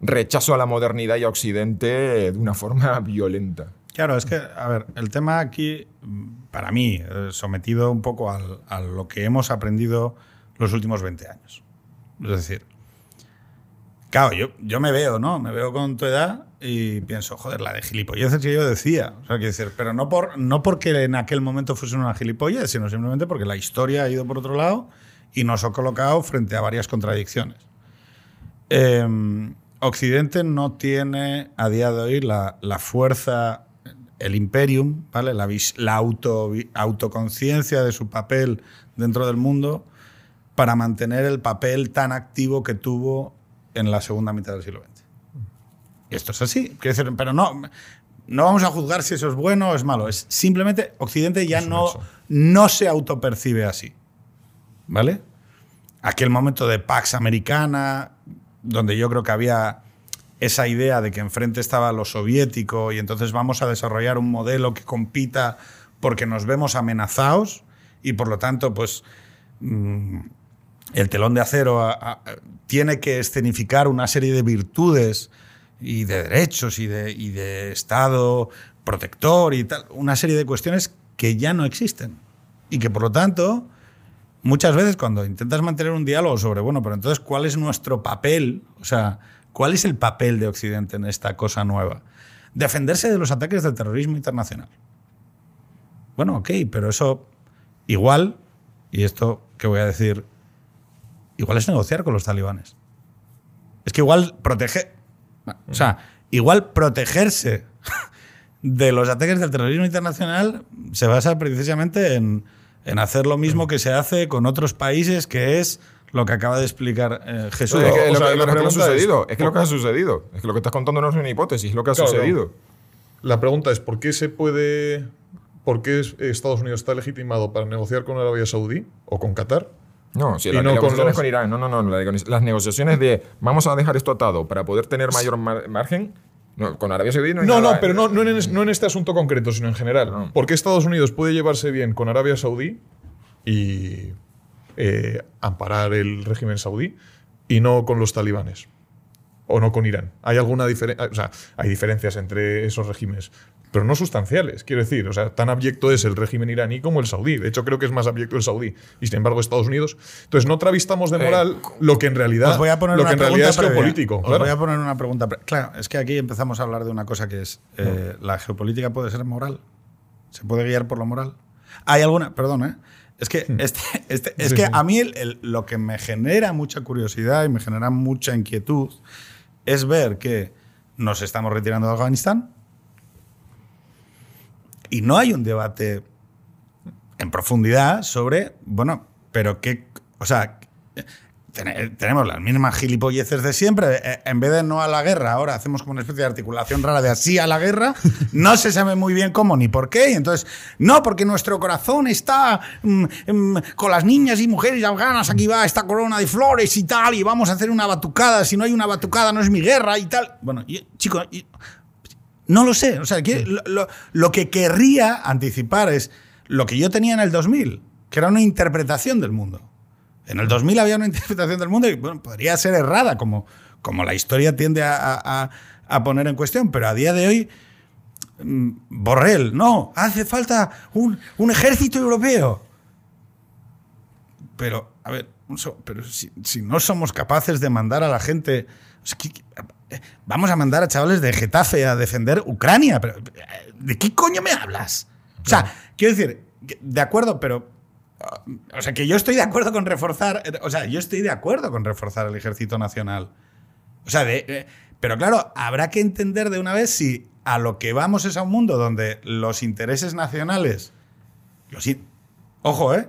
rechazo a la modernidad y a Occidente eh, de una forma violenta. Claro, es que, a ver, el tema aquí, para mí, eh, sometido un poco al- a lo que hemos aprendido los últimos 20 años. Es decir, claro, yo, yo me veo, ¿no? Me veo con tu edad y pienso, joder, la de gilipolleces que yo decía. O sea, quiero decir, pero no, por, no porque en aquel momento fuese una gilipollez, sino simplemente porque la historia ha ido por otro lado y nos ha colocado frente a varias contradicciones. Eh, Occidente no tiene a día de hoy la, la fuerza, el imperium, ¿vale? la, la auto, autoconciencia de su papel dentro del mundo para mantener el papel tan activo que tuvo en la segunda mitad del siglo XX. Y esto es así. Decir, pero no, no vamos a juzgar si eso es bueno o es malo. Es simplemente Occidente ya no, hecho. no se autopercibe así. ¿Vale? aquel momento de Pax Americana, donde yo creo que había esa idea de que enfrente estaba lo soviético y entonces vamos a desarrollar un modelo que compita porque nos vemos amenazados y por lo tanto, pues mm, el telón de acero tiene que escenificar una serie de virtudes y de derechos y de, y de Estado protector y tal, una serie de cuestiones que ya no existen y que por lo tanto muchas veces cuando intentas mantener un diálogo sobre, bueno, pero entonces, ¿cuál es nuestro papel? O sea, ¿cuál es el papel de Occidente en esta cosa nueva? Defenderse de los ataques del terrorismo internacional. Bueno, ok, pero eso igual, y esto que voy a decir, igual es negociar con los talibanes. Es que igual proteger, o sea, igual protegerse de los ataques del terrorismo internacional se basa precisamente en, en hacer lo mismo que se hace con otros países, que es lo que acaba de explicar eh, Jesús. es que, o lo, sea, que- la lo que ha pregunta es- sucedido. Es, que lo que ha sucedido. Es que lo que estás contando no es una hipótesis, es lo que ha Claro, sucedido. La pregunta es, ¿por qué se puede... ¿Por qué es- Estados Unidos está legitimado para negociar con Arabia Saudí o con Qatar? No, sí, Y la, no las con negociaciones los- con Irán. No, no, no. la- las negociaciones de vamos a dejar esto atado para poder tener mayor mar- margen. No, con Arabia Saudí no hay No, nada- no, pero no, no, en, es- no en este asunto concreto, sino en general. No. ¿Por qué Estados Unidos puede llevarse bien con Arabia Saudí y eh, amparar el régimen saudí y no con los talibanes? O no con Irán. ¿Hay alguna diferencia? O sea, hay diferencias entre esos regímenes, pero no sustanciales. Quiero decir, o sea, tan abyecto es el régimen iraní como el saudí. De hecho, creo que es más abyecto el saudí. Y sin embargo, Estados Unidos. Entonces, no travistamos de Eh, moral lo que en realidad, Os voy a poner lo que en realidad es previa. geopolítico. Os claro. voy a poner una pregunta. pre- Claro, es que aquí empezamos a hablar de una cosa que es eh, la geopolítica puede ser moral. Se puede guiar por lo moral. Hay alguna, perdón, ¿eh? Es que, este, este- es Sí, que sí. a mí el- el- lo que me genera mucha curiosidad y me genera mucha inquietud es ver que nos estamos retirando de Afganistán y no hay un debate en profundidad sobre, bueno, pero qué, o sea, ten- tenemos las mismas gilipolleces de siempre. Eh, En vez de no a la guerra, ahora hacemos como una especie de articulación rara de así a la guerra. No se sabe muy bien cómo ni por qué. Y entonces, no, porque nuestro corazón está mm, mm, con las niñas y mujeres afganas. Aquí va esta corona de flores y tal. Y vamos a hacer una batucada. Si no hay una batucada, no es mi guerra y tal. Bueno, y, chico, y- no lo sé. O sea, que lo, lo- lo que querría anticipar es lo que yo tenía en el 2000, que era una interpretación del mundo. En el 2000 había una interpretación del mundo y bueno, podría ser errada, como, como la historia tiende a, a- a- poner en cuestión, pero a día de hoy, mm, Borrell, no, hace falta un, un ejército europeo. pero, a ver, pero si, no somos capaces de mandar a la gente. vamos a mandar a chavales de Getafe a defender Ucrania. Pero, ¿De qué coño me hablas? O sea, quiero decir, de acuerdo, pero. O sea, que yo estoy de acuerdo con reforzar. O sea, yo estoy de acuerdo con reforzar el ejército nacional. O sea, de, pero claro, habrá que entender de una vez si a lo que vamos es a un mundo donde los intereses nacionales. Los, ojo, ¿eh?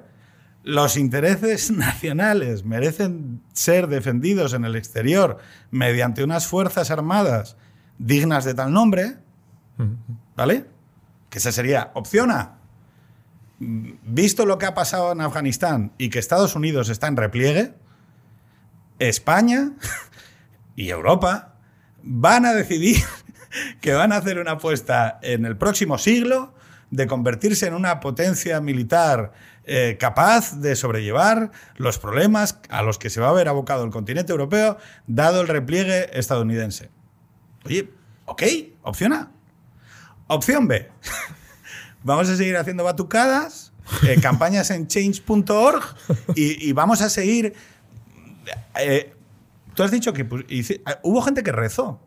los intereses nacionales merecen ser defendidos en el exterior mediante unas fuerzas armadas dignas de tal nombre, ¿vale? Que esa sería opción A. Visto lo que ha pasado en Afganistán y que Estados Unidos está en repliegue, España y Europa van a decidir que van a hacer una apuesta en el próximo siglo de convertirse en una potencia militar eh, capaz de sobrellevar los problemas a los que se va a ver abocado el continente europeo, dado el repliegue estadounidense. Oye, ok, opción A. Opción B. vamos a seguir haciendo batucadas, eh, campañas en change.org y, vamos a seguir... Eh, tú has dicho que hubo gente que rezó.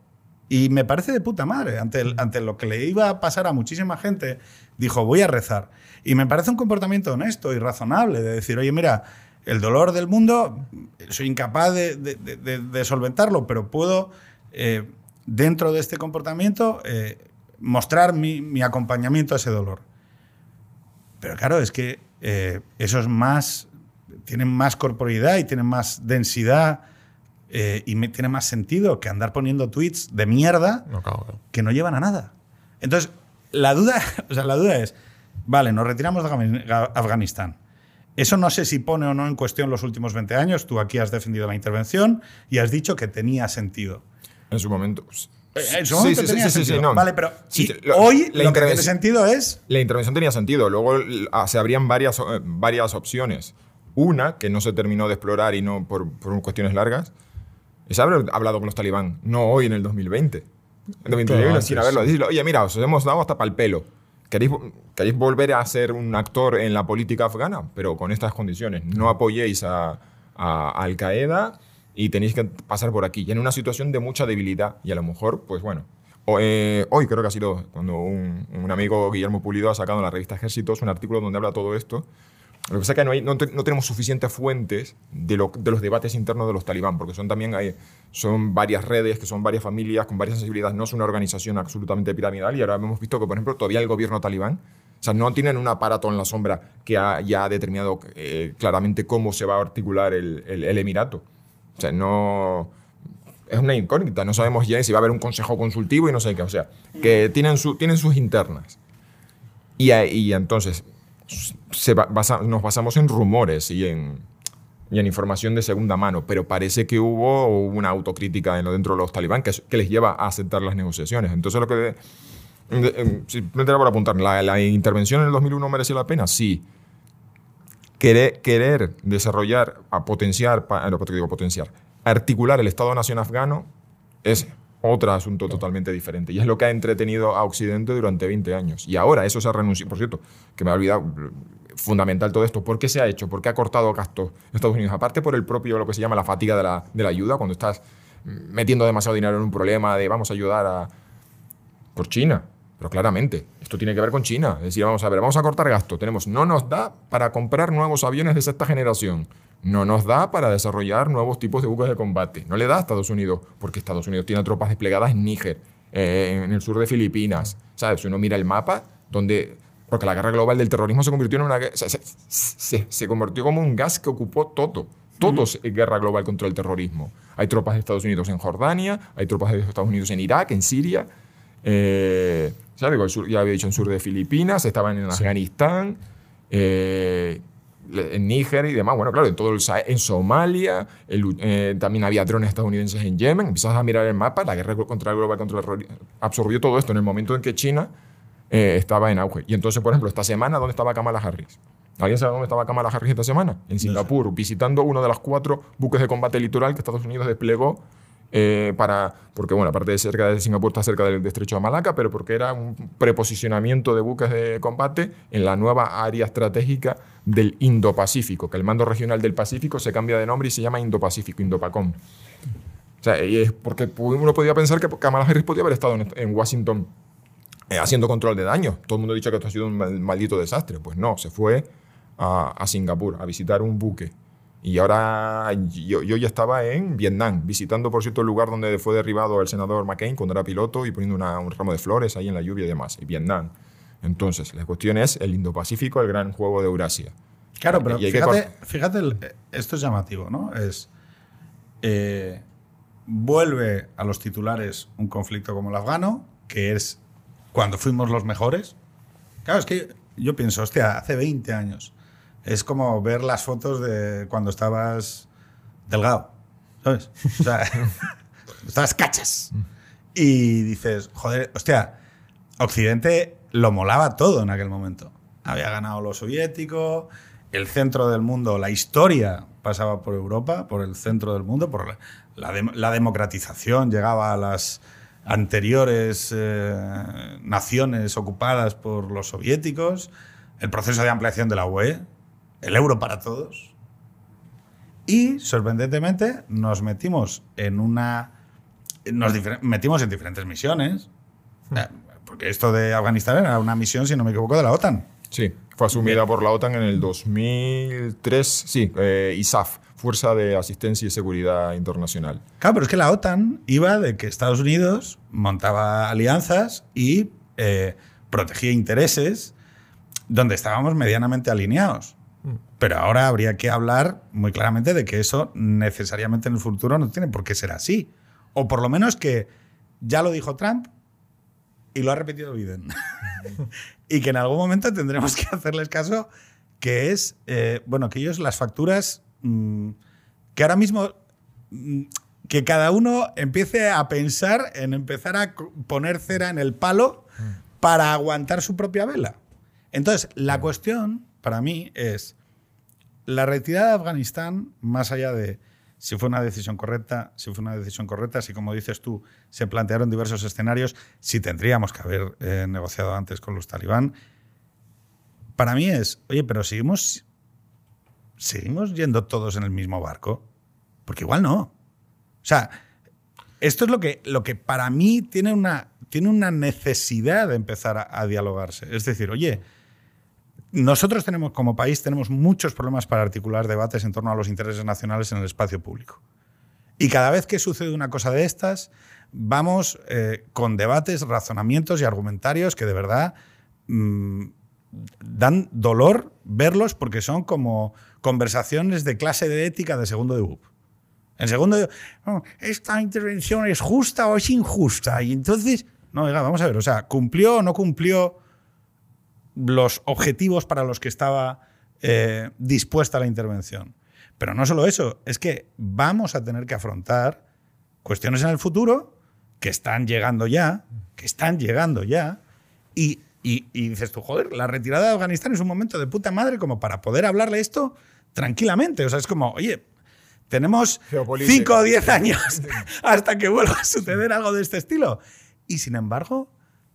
Y me parece de puta madre. Ante, ante lo que le iba a pasar a muchísima gente, dijo, voy a rezar. Y me parece un comportamiento honesto y razonable de decir, oye, mira, el dolor del mundo, soy incapaz de, solventarlo, pero puedo, eh, dentro de este comportamiento, eh, mostrar mi, acompañamiento a ese dolor. Pero claro, es que eh, esos más, tienen más corporidad y tienen más densidad y me, tiene más sentido que andar poniendo tweets de mierda que no llevan a nada. Entonces, la duda, o sea, la duda es, Vale, nos retiramos de Afganistán. Eso no sé si pone o no en cuestión los últimos 20 años. Tú aquí has defendido la intervención y has dicho que tenía sentido. En su momento. En su momento tenía sentido. Vale, pero hoy lo que tiene sentido es. La intervención tenía sentido. Luego ah, se abrían varias, eh, varias opciones. Una, que no se terminó de explorar y no por, por cuestiones largas, es haber hablado con los talibán. No hoy en el 2020. En el 2021, sin haberlo. Decirlo, oye, mira, os hemos dado hasta para el pelo. ¿Queréis, queréis volver a ser un actor en la política afgana, pero con estas condiciones. No apoyéis a, Al Qaeda y tenéis que pasar por aquí. Y en una situación de mucha debilidad. Y a lo mejor, pues bueno. Eh, hoy creo que ha sido cuando un, un, amigo, Guillermo Pulido, ha sacado en la revista Ejércitos un artículo donde habla todo esto. Lo que pasa es que no, hay, no, tenemos suficientes fuentes de, lo, de, los debates internos de los talibán, porque son también hay, son varias redes, que son varias familias con varias sensibilidades. No es una organización absolutamente piramidal. Y ahora hemos visto que, por ejemplo, todavía el gobierno talibán, o sea, no tienen un aparato en la sombra que ha, ya ha determinado eh, claramente cómo se va a articular el, el, Emirato. O sea, no es una incógnita. No sabemos ya si va a haber un consejo consultivo y no sé qué. O sea, que tienen, su, tienen sus internas. Y, y entonces, nos basamos en rumores y en, en información de segunda mano, pero parece que hubo una autocrítica dentro de los talibán que, les lleva a aceptar las negociaciones. Entonces, lo que. Simplemente por apuntar, ¿la, intervención en el 2001 mereció la pena? Sí. Querer, querer desarrollar, a potenciar, digo potenciar, articular el Estado-Nación afgano es otro asunto totalmente diferente. Y es lo que ha entretenido a Occidente durante 20 años. Y ahora eso se ha renunciado. Por cierto, que me ha olvidado, fundamental todo esto. ¿Por qué se ha hecho? ¿Por qué ha cortado gastos Estados Unidos? Aparte por el propio, lo que se llama la fatiga de la, de la ayuda, cuando estás metiendo demasiado dinero en un problema de vamos a ayudar a... por China. Pero claramente, esto tiene que ver con China. Es decir, vamos a ver, vamos a cortar gastos. Tenemos, no nos da para comprar nuevos aviones de sexta generación no nos da para desarrollar nuevos tipos de buques de combate. No le da a Estados Unidos, porque Estados Unidos tiene tropas desplegadas en Níger, eh, en el sur de Filipinas. ¿Sabes? Si uno mira el mapa, donde. Porque la guerra global del terrorismo se convirtió en una. Se, se, convirtió como un gas que ocupó todo. Todo es guerra global contra el terrorismo. Hay tropas de Estados Unidos en Jordania, hay tropas de Estados Unidos en Irak, en Siria. Eh, ¿sabes? ya había dicho en sur de Filipinas, estaban en Afganistán. Eh, en Níger y demás. Bueno, claro, en todo el en Somalia, eh, también había drones estadounidenses en Yemen. Empiezas a mirar el mapa, la guerra contra el global contra el absorbió todo esto en el momento en que China eh, estaba en auge. Y entonces, por ejemplo, esta semana, ¿dónde estaba Kamala Harris? ¿Alguien sabe dónde estaba Kamala Harris esta semana? En Singapur, visitando uno de los cuatro buques de combate litoral que Estados Unidos desplegó eh, para, porque bueno, aparte de cerca de Singapur está cerca del estrecho de Malaca, pero porque era un preposicionamiento de buques de combate en la nueva área estratégica del Indo-Pacífico, que el mando regional del Pacífico se cambia de nombre y se llama Indo-Pacífico, Indopacom. O sea, y es porque uno podía pensar que Kamala Harris podía haber estado en, Washington eh, haciendo control de daño. Todo el mundo ha dicho que esto ha sido un mal- maldito desastre. Pues no, se fue a, a Singapur a visitar un buque. Y ahora yo, yo ya estaba en Vietnam, visitando, por cierto, el lugar donde fue derribado el senador McCain cuando era piloto y poniendo una- un ramo de flores ahí en la lluvia y demás. Y Vietnam. Entonces, la cuestión es el Indo-Pacífico, el gran juego de Eurasia. Claro, pero hay que fíjate, el- eh, esto es llamativo, ¿no? Es. eh, vuelve a los titulares un conflicto como el afgano, que es cuando fuimos los mejores. Claro, es que yo pienso, hostia, hace 20 años. Es como ver las fotos de cuando estabas delgado, ¿sabes? O sea, estabas cachas. Y dices, joder, hostia, Occidente lo molaba todo en aquel momento. Había ganado lo soviético, el centro del mundo, la historia pasaba por Europa, por el centro del mundo, por la, la dem- la democratización llegaba a las anteriores eh, naciones ocupadas por los soviéticos, el proceso de ampliación de la UE, el euro para todos. Y, sorprendentemente, nos metimos en una. Nos metimos en diferentes misiones. Eh, Porque esto de Afganistán era una misión, si no me equivoco, de la OTAN. Sí, fue asumida por la OTAN en el 2003, sí, eh, ISAF, Fuerza de Asistencia y Seguridad Internacional. Claro, pero es que la OTAN iba de que Estados Unidos montaba alianzas y eh, protegía intereses donde estábamos medianamente alineados. Pero ahora habría que hablar muy claramente de que eso necesariamente en el futuro no tiene por qué ser así. O por lo menos que ya lo dijo Trump y lo ha repetido Biden. y que en algún momento tendremos que hacerles caso, que es, eh, bueno, que ellos las facturas, mm, que ahora mismo, mm, que cada uno empiece a pensar en empezar a poner cera en el palo para aguantar su propia vela. Entonces, la cuestión para mí es la retirada de Afganistán, más allá de si fue una decisión correcta, si fue una decisión correcta, si como dices tú, se plantearon diversos escenarios, si tendríamos que haber eh, negociado antes con los talibán. Para mí es, oye, pero seguimos, seguimos yendo todos en el mismo barco, porque igual no. O sea, esto es lo que, lo que para mí tiene una, tiene una necesidad de empezar a, a dialogarse. Es decir, oye, nosotros tenemos, como país, tenemos muchos problemas para articular debates en torno a los intereses nacionales en el espacio público. Y cada vez que sucede una cosa de estas, vamos eh, con debates, razonamientos y argumentarios que de verdad mm, dan dolor verlos porque son como conversaciones de clase de ética de segundo de UP. En segundo, de, "Oh, esta intervención es justa o es injusta. Y entonces, no, oiga, vamos a ver, o sea, ¿cumplió o no cumplió los objetivos para los que estaba eh, dispuesta la intervención? Pero no solo eso, es que vamos a tener que afrontar cuestiones en el futuro que están llegando ya, que están llegando ya, y, y- y dices tú, joder, la retirada de Afganistán es un momento de puta madre como para poder hablarle esto tranquilamente. O sea, es como, oye, tenemos Geopolítica. 5 o 10 años hasta que vuelva a suceder algo de este estilo. Y sin embargo,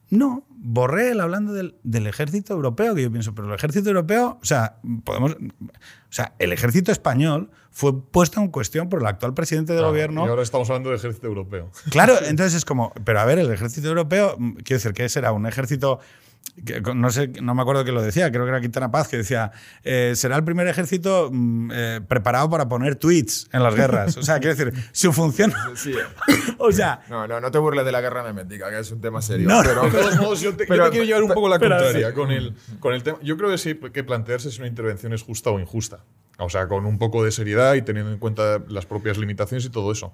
no, Borrell hablando del, del ejército europeo, que yo pienso, pero el ejército europeo, o sea, podemos, o sea, el ejército español fue puesto en cuestión por el actual presidente del Claro, gobierno. Y ahora estamos hablando del ejército europeo. Claro, entonces es como, pero a ver, el ejército europeo, mm, quiero decir, ¿qué será? Un ejército, que, no sé, no me acuerdo quién lo decía, creo que era Quintana Paz, que decía, eh, será el primer ejército mm, eh, preparado para poner tweets en las guerras. O sea, quiero decir, su función, Sí. o sea, No, no, no te burles de la guerra memética, que es un tema serio. No, pero, yo te, yo Pero- te quiero llevar un poco la pero- contraria con el, con el tema. Yo creo que sí que plantearse si una intervención es justa o injusta. O sea, con un poco de seriedad y teniendo en cuenta las propias limitaciones y todo eso.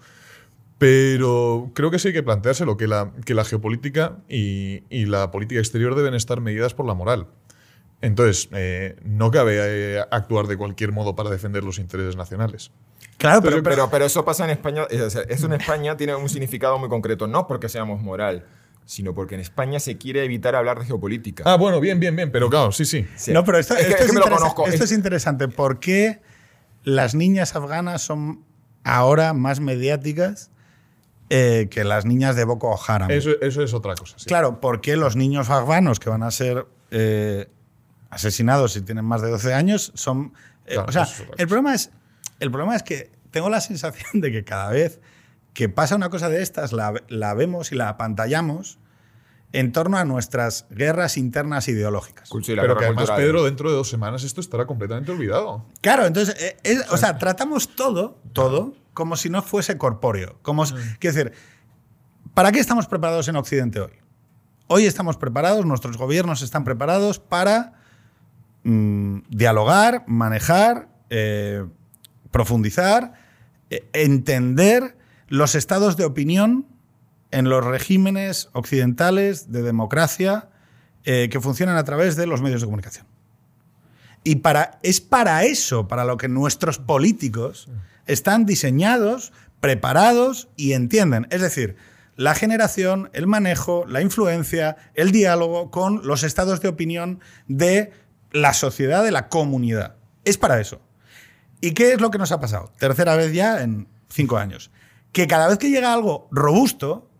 Pero creo que sí hay que planteárselo, que la, que la geopolítica y, y la política exterior deben estar medidas por la moral. Entonces, eh, no cabe eh, actuar de cualquier modo para defender los intereses nacionales. claro, pero, pero, pero, pero eso pasa en España. sea, eso en España tiene un significado muy concreto, no porque seamos moral, sino porque en España se quiere evitar hablar de geopolítica. Ah, bueno, bien, bien, bien, pero claro, sí, sí. Sí. No, pero esto, es que, esto es que es me lo interesa- conozco. esto Es- es interesante. ¿Por qué las niñas afganas son ahora más mediáticas eh, que las niñas de Boko Haram. Eso, eso es otra cosa. sí. Claro, ¿por qué los niños afganos que van a ser eh, asesinados si tienen más de 12 años son... eh, Claro, o sea, es el problema es, el problema es que tengo la sensación de que cada vez que pasa una cosa de estas, la, la vemos y la apantallamos en torno a nuestras guerras internas ideológicas. Sí, Pero que además, cultural. Pedro, dentro de dos semanas esto estará completamente olvidado. Claro, entonces, eh, es- o sea, tratamos todo, todo, como si no fuese corpóreo. Como, si- Quiero decir, ¿para qué estamos preparados en Occidente hoy? Hoy estamos preparados, nuestros gobiernos están preparados para mm, dialogar, manejar, eh, profundizar, eh, entender los estados de opinión en los regímenes occidentales de democracia eh, que funcionan a través de los medios de comunicación. Y para, es para eso, para lo que nuestros políticos están diseñados, preparados y entienden. Es decir, la generación, el manejo, la influencia, el diálogo con los estados de opinión de la sociedad, de la comunidad. Es para eso. ¿Y qué es lo que nos ha pasado? Tercera vez ya en cinco años. Que cada vez que llega algo robusto,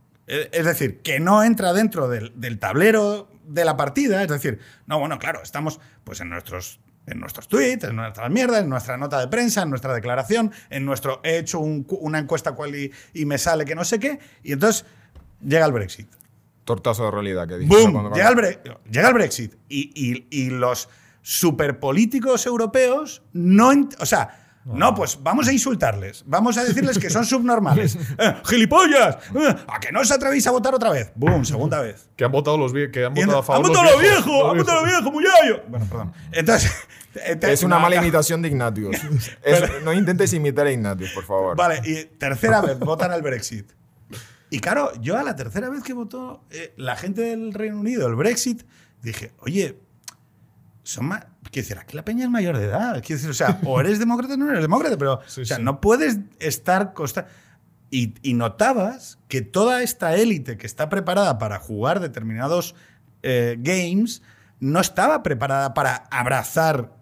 es decir, que no entra dentro del, del tablero de la partida, es decir, no, bueno, claro, estamos pues en nuestros, en nuestros tweets, en nuestras mierdas, en nuestra nota de prensa, en nuestra declaración, en nuestro he hecho un una encuesta cual y, y me sale que no sé qué, y entonces llega el Brexit. Tortazo de realidad que cuando- Llega llega el Brexit. Y, y- y los superpolíticos europeos no. O sea. No, pues vamos a insultarles. Vamos a decirles que son subnormales. Eh, ¡Gilipollas! Eh, ¿A que no os atrevéis a votar otra vez? ¡Boom! Segunda vez. Que han votado los que han votado a favor. ¡Han los votado a los viejos! ¡Han votado los viejos, muyayo! Bueno, perdón. Entonces. entonces- Es una no, mala imitación de Ignatius. Es- no intentes imitar a Ignatius, por favor. Vale, y tercera vez votan al Brexit. Y claro, yo a la tercera vez que votó eh, la gente del Reino Unido el Brexit, dije, oye, son más. Quiero decir, aquí la peña es mayor de edad. Quiero decir, o sea, o eres demócrata o no eres demócrata, pero Sí, o sea, sí. no puedes estar consta- y, y notabas que toda esta élite que está preparada para jugar determinados eh, games no estaba preparada para abrazar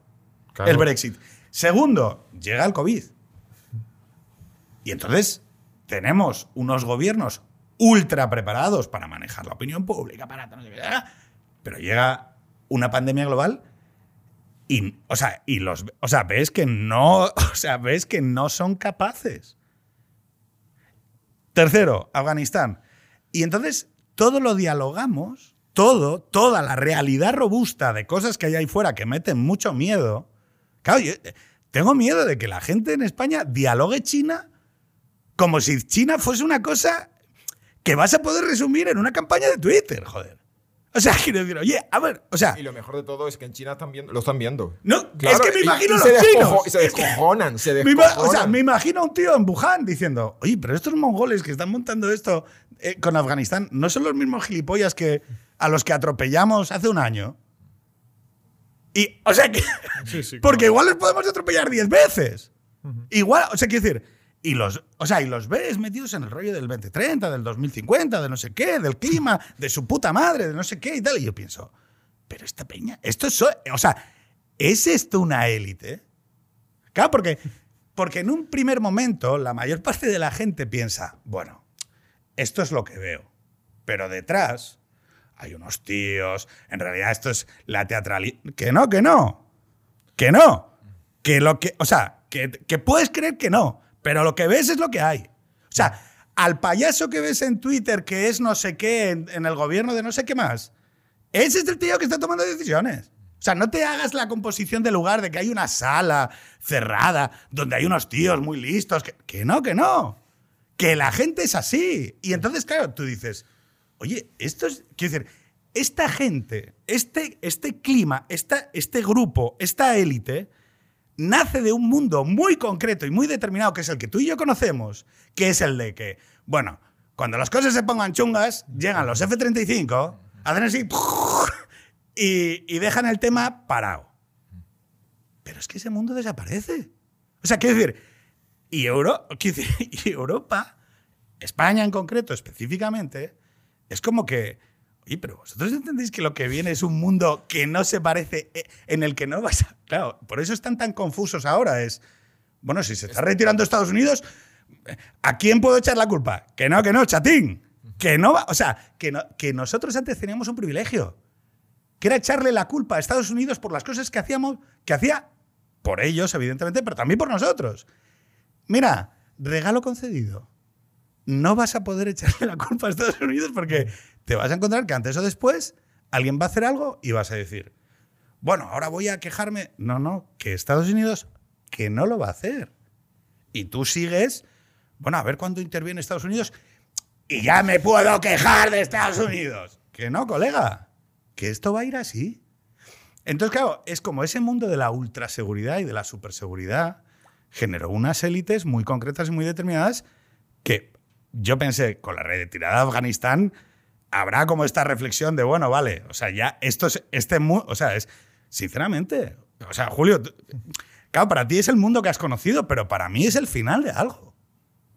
Claro. el Brexit. Segundo, llega el COVID. Y entonces tenemos unos gobiernos ultra preparados para manejar la opinión pública, para pero llega una pandemia global y, o sea, y los, o sea, ves que no, o sea, ves que no son capaces. Tercero, Afganistán. Y entonces todo lo dialogamos, todo, toda la realidad robusta de cosas que hay ahí fuera que meten mucho miedo. Claro, yo eh, tengo miedo de que la gente en España dialogue China como si China fuese una cosa que vas a poder resumir en una campaña de Twitter, joder. O sea, quiero decir, oye, a ver, o sea, Y lo mejor de todo es que en China están viendo, lo están viendo. no, es que me imagino y los se chinos. y se Es que- descojonan, se descojonan. o sea, me imagino a un tío en Wuhan diciendo, oye, pero estos mongoles que están montando esto eh, con Afganistán no son los mismos gilipollas que a los que atropellamos hace un año. Y, o sea que. Sí, sí, porque claro. igual los podemos atropellar 10 veces. Igual, o sea, quiero decir. Y los, o sea, y los ves metidos en el rollo del 2030, del 2050, de no sé qué, del clima, de su puta madre, de no sé qué y tal. Y yo pienso, pero esta peña, esto es. O sea, ¿es esto una élite? Claro, porque, porque en un primer momento la mayor parte de la gente piensa, bueno, esto es lo que veo. Pero detrás hay unos tíos, en realidad esto es la teatralidad. Que no, que no. Que no. Que lo que. O sea, que, que puedes creer que no. Pero lo que ves es lo que hay. O sea, al payaso que ves en Twitter que es no sé qué en, el gobierno de no sé qué más, ese es el tío que está tomando decisiones. O sea, no te hagas la composición del lugar de que hay una sala cerrada donde hay unos tíos muy listos. Que, que no, que no. Que la gente es así. Y entonces, claro, tú dices, oye, esto es. Quiero decir, esta gente, este, este clima, esta, este grupo, esta élite, nace de un mundo muy concreto y muy determinado, que es el que tú y yo conocemos, que es el de que, bueno, cuando las cosas se pongan chungas, llegan los F-35, hacen así y, y dejan el tema parado. Pero es que ese mundo desaparece. O sea, quiero decir, y, Euro, y Europa, España en concreto, específicamente, es como que, oye, pero vosotros entendéis que lo que viene es un mundo que no se parece, eh, en el que no vas a... Claro, por eso están tan confusos ahora. Es, bueno, si se está retirando Estados Unidos, ¿A quién puedo echar la culpa? Que no, que no, chatín. Que no va. O sea, que, no- que nosotros antes teníamos un privilegio. Que era echarle la culpa a Estados Unidos por las cosas que hacíamos, que hacía por ellos, evidentemente, pero también por nosotros. Mira, regalo concedido. No vas a poder echarle la culpa a Estados Unidos porque te vas a encontrar que antes o después alguien va a hacer algo y vas a decir, bueno, ahora voy a quejarme. No, no, que Estados Unidos que no lo va a hacer. Y tú sigues, bueno, a ver cuándo interviene Estados Unidos y ya me puedo quejar de Estados Unidos. Que no, colega, que esto va a ir así. Entonces, claro, es como ese mundo de la ultraseguridad y de la superseguridad generó unas élites muy concretas y muy determinadas que yo pensé, con la retirada de Afganistán, habrá como esta reflexión de, bueno, vale, o sea, ya esto es, este o sea, es, sinceramente, o sea, Julio, claro, para ti es el mundo que has conocido, pero para mí es el final de algo.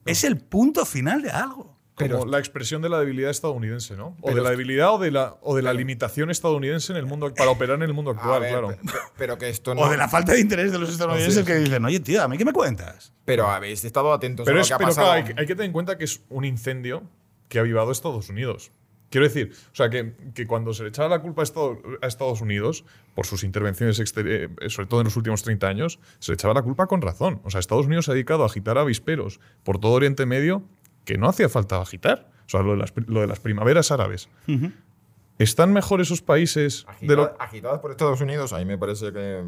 Es el punto final de algo. Como la expresión de la debilidad estadounidense, ¿no? O de la debilidad o de la, o de la limitación estadounidense en el mundo para operar en el mundo actual, ver, claro. pe- pe- Pero que esto no. O de la falta de interés de los estadounidenses que dicen, oye, tío, ¿a mí qué me cuentas? Pero habéis estado atentos Pero, a lo es, que ha pero pasado. claro, hay, que- hay que tener en cuenta que es un incendio que ha avivado Estados Unidos. Quiero decir, o sea, que, que cuando se le echaba la culpa a Estados, a Estados Unidos por sus intervenciones, eh, sobre todo en los últimos 30 años, se le echaba la culpa con razón. O sea, Estados Unidos se ha dedicado a agitar avisperos por todo Oriente Medio que no hacía falta agitar. O sea, lo de las, pri- lo de las primaveras árabes. ¿Están mejor esos países de Agitado- lo, Agitadas por Estados Unidos, ahí me parece que.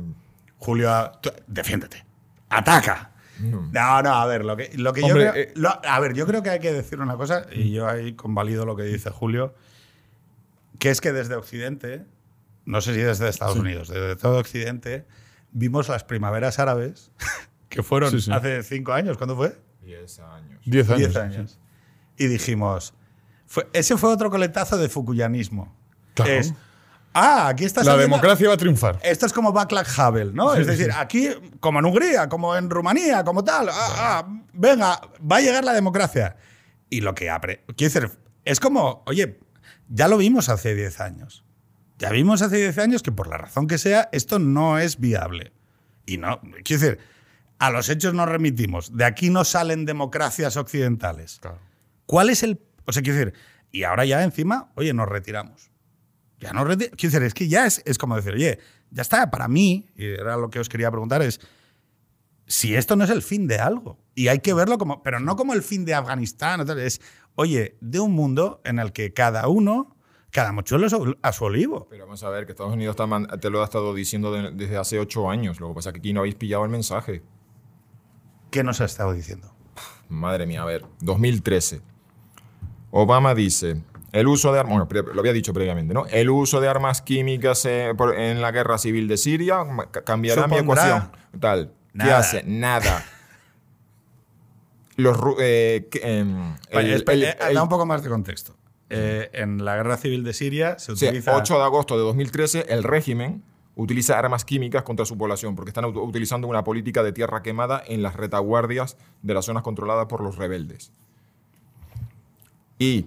Julio, tú- defiéndete. Ataca. No, no, a ver, lo que, lo que Hombre, yo creo, eh, lo- a ver, yo creo que hay que decir una cosa, y yo ahí convalido lo que dice Julio, que es que desde Occidente, no sé si desde Estados Unidos, desde todo Occidente, vimos las primaveras árabes, que fueron Sí, sí. hace cinco años, ¿cuándo fue? 10 años. 10 años? Diez años. Y dijimos, fue- ese fue otro coletazo de fukuyanismo. Claro. Es, ah, aquí está La democracia va a triunfar. esto es como Backlash Havel, ¿no? es decir, aquí, como en Hungría, como en Rumanía, como tal, ah, ah, venga, va a llegar la democracia. Y lo que apre... Quiero decir, es como, oye, ya lo vimos hace 10 años. Ya vimos hace 10 años que por la razón que sea, esto no es viable. Y no, quiero decir, a los hechos nos remitimos. De aquí no salen democracias occidentales. Claro. ¿Cuál es el...? O sea, quiero decir, y ahora ya encima, oye, nos retiramos. Ya retiramos. Quiero decir, es que ya es, es como decir, oye, ya está, para mí, y era lo que os quería preguntar, es si esto no es el fin de algo. Y hay que verlo como, pero no como el fin de Afganistán, o tal, es, oye, de un mundo en el que cada uno, cada mochuelo a su olivo. Pero vamos a ver que Estados Unidos te lo ha estado diciendo de- desde hace 8 años. Lo que pasa es que aquí no habéis pillado el mensaje. ¿Qué nos ha estado diciendo? Madre mía, a ver, 2013. Obama dice, el uso de armas, bueno, lo había dicho previamente, ¿no? El uso de armas químicas eh, en la guerra civil de Siria cambiará mi Supondrá ecuación. Tal. ¿Qué nada. hace? Nada. Los eh, el- el- el- da un poco más de contexto. Eh, en la guerra civil de Siria se Sí, utiliza... 8 de agosto de 2013, el régimen utiliza armas químicas contra su población porque están ut- utilizando una política de tierra quemada en las retaguardias de las zonas controladas por los rebeldes. Y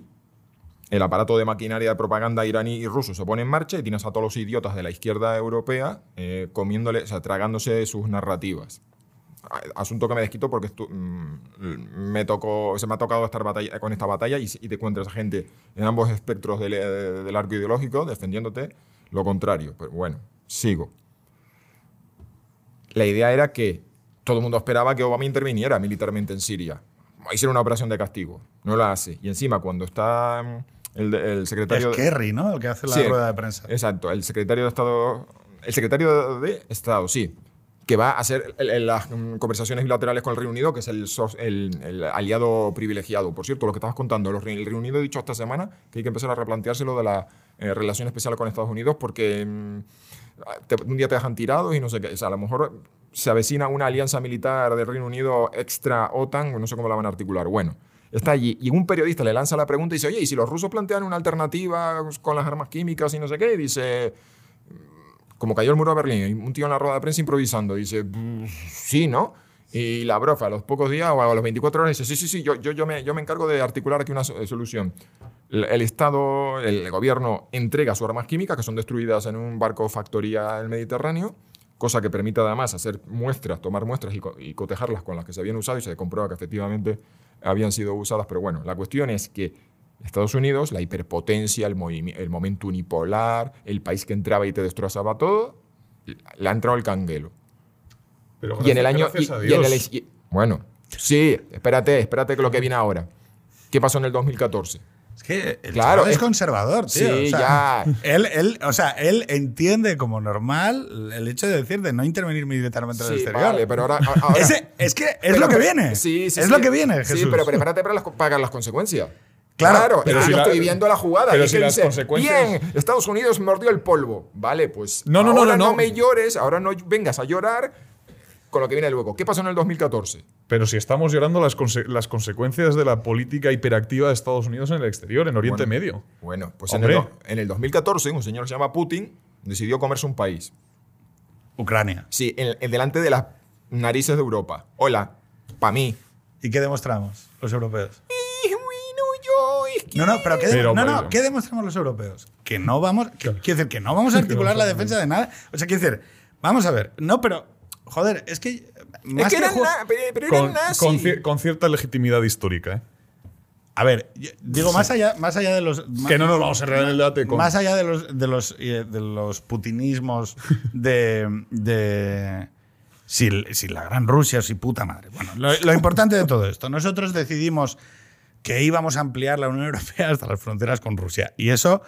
el aparato de maquinaria de propaganda iraní y ruso se pone en marcha y tienes a todos los idiotas de la izquierda europea eh, comiéndole, o sea, tragándose sus narrativas. Asunto que me desquito porque mm, me tocó, se me ha tocado estar batalla- con esta batalla y, y te encuentras a gente en ambos espectros del, eh, del arco ideológico defendiéndote lo contrario. Pero bueno, sigo. La idea era que todo el mundo esperaba que Obama interviniera militarmente en Siria. Hiciera una operación de castigo. No la hace. Y encima, cuando está el, el Es secretario... Kerry, ¿no? El que hace la Sí, rueda de prensa. Exacto, el secretario de Estado. El secretario de Estado, sí. Que va a hacer las conversaciones bilaterales con el Reino Unido, que es el, sos- el- el aliado privilegiado. Por cierto, lo que estabas contando, el Reino Unido ha dicho esta semana que hay que empezar a replantearse lo de la eh, relación especial con Estados Unidos porque mm, te- un día te dejan tirados y no sé qué. O sea, a lo mejor se avecina una alianza militar del Reino Unido extra OTAN, no sé cómo la van a articular. Bueno, está allí y un periodista le lanza la pregunta y dice, oye, ¿y si los rusos plantean una alternativa con las armas químicas y no sé qué? Y dice, como cayó el muro de Berlín, un tío en la rueda de prensa improvisando, dice, "Mm, sí, ¿no? Y la brofa a los pocos días o a las 24 horas dice, sí, sí, sí, yo, yo, yo, me, yo me encargo de articular aquí una so- solución. El, Estado, el gobierno entrega sus armas químicas, que son destruidas en un barco factoría del Mediterráneo, cosa que permite además hacer muestras, tomar muestras y, y cotejarlas con las que se habían usado y se comprueba que efectivamente habían sido usadas. Pero bueno, la cuestión es que Estados Unidos, la hiperpotencia, el, momento unipolar, el país que entraba y te destrozaba todo, le ha entrado el canguelo. Pero Y en el año. gracias y- a y en el- Dios. y- bueno, sí, espérate, espérate que lo que viene ahora. ¿Qué pasó en el 2014? Es que el Claro, es es- conservador, tío. Sí, o sea, ya. Él, él, o sea, él entiende como normal el hecho de decir de no intervenir militarmente en el exterior. vale, pero ahora. ahora- Ese- es que es Pero- lo que viene. Sí, sí, es sí. lo que viene, Jesús. Sí, pero prepárate para las, pagar las consecuencias. Claro, pero si yo la- estoy viendo la jugada. pero si las dice, consecuencias- Bien, Estados Unidos mordió el polvo. Vale, pues. No, no, no, ahora no, no. me llores, ahora no vengas a llorar con lo que viene luego. ¿Qué pasó en el 2014? Pero si estamos llorando las, conse- las consecuencias de la política hiperactiva de Estados Unidos en el exterior, en Oriente Bueno. Medio. Bueno, pues en el, en el 2014, un señor que se llama Putin decidió comerse un país. Ucrania. Sí, en, en delante de las narices de Europa. Hola, pa' mí. ¿Y qué demostramos los europeos? No, no, pero ¿qué, Pero, no, no, ¿qué demostramos los europeos? Que no vamos, que- quiero decir, que no vamos a articular la defensa de nada. O sea, quiero decir, vamos a ver, no, pero, joder, es que más Es que que eran ju- na- pero, pero eran Con, nazis. con cier- con cierta legitimidad histórica. ¿eh? A ver, yo- digo, más allá, más allá de los... Que no nos vamos a enredar en el debate con. Más allá de los, de los, eh, de los putinismos de, de si, si la gran Rusia o si puta madre. Bueno, lo, lo importante de todo esto, nosotros decidimos que íbamos a ampliar la Unión Europea hasta las fronteras con Rusia. Y eso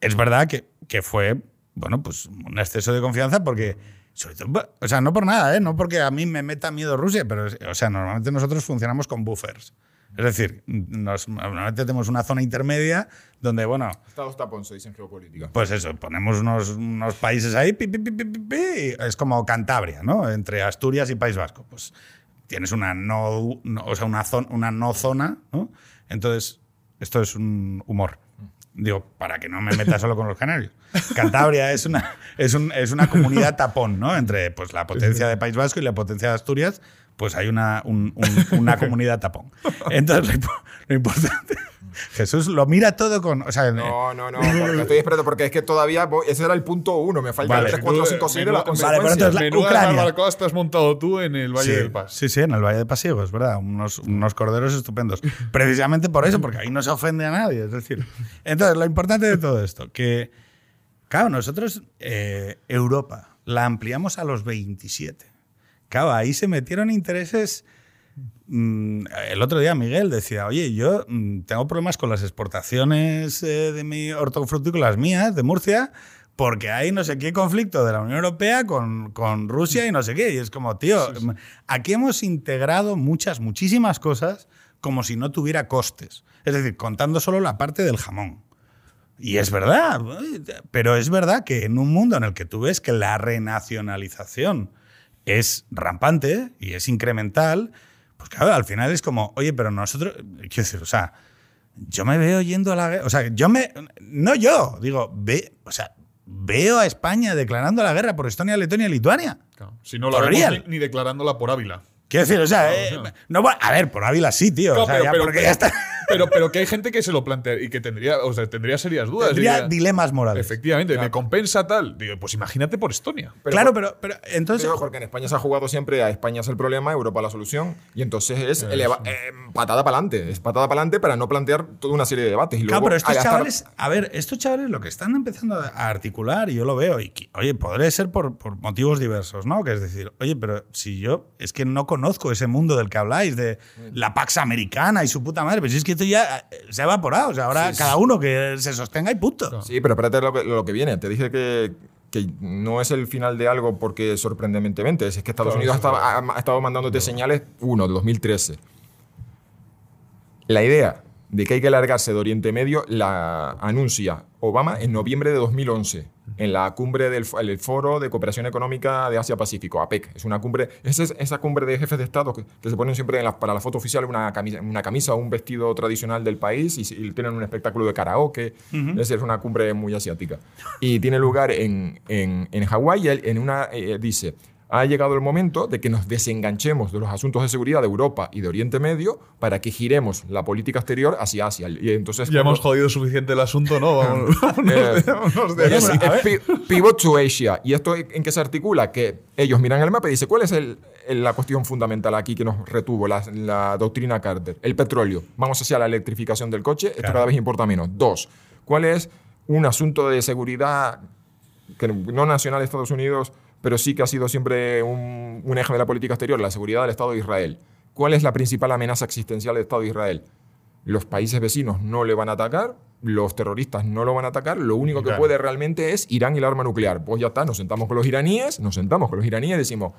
es verdad que, que fue, bueno, pues un exceso de confianza porque, sobre todo, o sea, no por nada, ¿eh? no porque a mí me meta miedo Rusia, pero, o sea, normalmente nosotros funcionamos con buffers. Es decir, nos, normalmente tenemos una zona intermedia donde, bueno, Estados tapón se dice en geopolítica. pues eso, ponemos unos, unos países ahí, pi, pi, pi, y es como Cantabria, ¿no? Entre Asturias y País Vasco. Pues tienes una no, no- o sea, una, zona, una no zona, ¿no? Entonces, esto es un humor. Digo, para que no me meta solo con los canarios. Cantabria es una, es, un- es una comunidad tapón, ¿no? Entre pues, la potencia de País Vasco y la potencia de Asturias, pues hay una, un- un- una comunidad tapón. Entonces, lo importante. Jesús lo mira todo con. O sea, No, no, no, porque estoy esperando, porque es que todavía voy- ese era el punto uno, me faltan Vale. 3, 4, 5, 6 de las Menuda- Vale, pero entonces la- has montado tú en el Valle sí, del Paz. Sí, sí, en el Valle de Pasiego, es verdad. Unos, unos corderos estupendos. Precisamente por eso, porque ahí no se ofende a nadie. Es decir, entonces, lo importante de todo esto, que, claro, nosotros, eh, Europa, la ampliamos a los 27. Claro, ahí se metieron intereses. Mm, El otro día Miguel decía, oye, yo mm, tengo problemas con las exportaciones eh, de mi hortofrutícolas mías, de Murcia, porque hay no sé qué conflicto de la Unión Europea con, con Rusia y no sé qué. Y es como, tío, aquí hemos integrado muchas, muchísimas cosas como si no tuviera costes. Es decir, contando solo la parte del jamón. Y es verdad, pero es verdad que en un mundo en el que tú ves que la renacionalización es rampante y es incremental, pues claro, al final es como, oye, pero nosotros, quiero decir, o sea, yo me veo yendo a la guerra, o sea, yo me, no yo, digo, ve, o sea, veo a España declarando la guerra por Estonia, Letonia y Lituania. Claro. Si no la vemos ni, ni declarándola por Ávila. Quiero decir, o sea, eh, no, a ver, por Ávila sí, tío, Claro, o sea, pero, ya pero- porque pero- ya está. Pero- pero que hay gente que se lo plantea y que tendría, o sea, tendría serias dudas. Tendría Diría, dilemas morales. Efectivamente, ¿me compensa tal? Digo, pues imagínate por Estonia. Pero claro, pero, pero entonces. Digo, porque en España se ha jugado siempre a España es el problema, Europa la solución, y entonces es eleva- eh, patada para adelante. Es patada para adelante para no plantear toda una serie de debates. Y Claro, luego, pero estos chavales, a ver, estos chavales lo que están empezando a articular, y yo lo veo, y oye, podré ser por, por motivos diversos, ¿no? Que es decir, oye, pero si yo es que no conozco ese mundo del que habláis, de la Pax Americana y su puta madre, pero si es que esto ya eh, se ha evaporado, o sea, ahora cada uno que se sostenga y punto. Sí, pero espérate lo que, lo que viene. Te dije que, que no es el final de algo porque sorprendentemente. Es que Estados Claro, Unidos sí, ha, ha- ha estado mandándote señales, uno, de 2013. La idea de que hay que largarse de Oriente Medio la anuncia Obama en noviembre de 2011 en la cumbre del el Foro de Cooperación Económica de Asia-Pacífico, APEC. Es una cumbre, esa es esa cumbre de jefes de Estado que, que se ponen siempre en la- para la foto oficial una camisa, una camisa o un vestido tradicional del país y, y tienen un espectáculo de karaoke. Es decir, es una cumbre muy asiática. Y tiene lugar en, en, en Hawái él en una, eh, dice, ha llegado el momento de que nos desenganchemos de los asuntos de seguridad de Europa y de Oriente Medio para que giremos la política exterior hacia Asia. Y entonces Ya cuando- hemos jodido suficiente el asunto, ¿no? Vamos- Eh, vámonos de es- es pivot to Asia. ¿Y esto en qué se articula? Que ellos miran el mapa y dicen, ¿cuál es el- la cuestión fundamental aquí que nos retuvo la, la doctrina Carter? El petróleo. Vamos hacia la electrificación del coche. Esto Claro. cada vez importa menos. Dos, ¿cuál es un asunto de seguridad que no nacional de Estados Unidos, pero sí que ha sido siempre un, un eje de la política exterior, la seguridad del Estado de Israel? ¿Cuál es la principal amenaza existencial del Estado de Israel? Los países vecinos no le van a atacar, los terroristas no lo van a atacar, lo único que Claro. puede realmente es Irán y el arma nuclear. Pues ya está, nos sentamos con los iraníes, nos sentamos con los iraníes y decimos,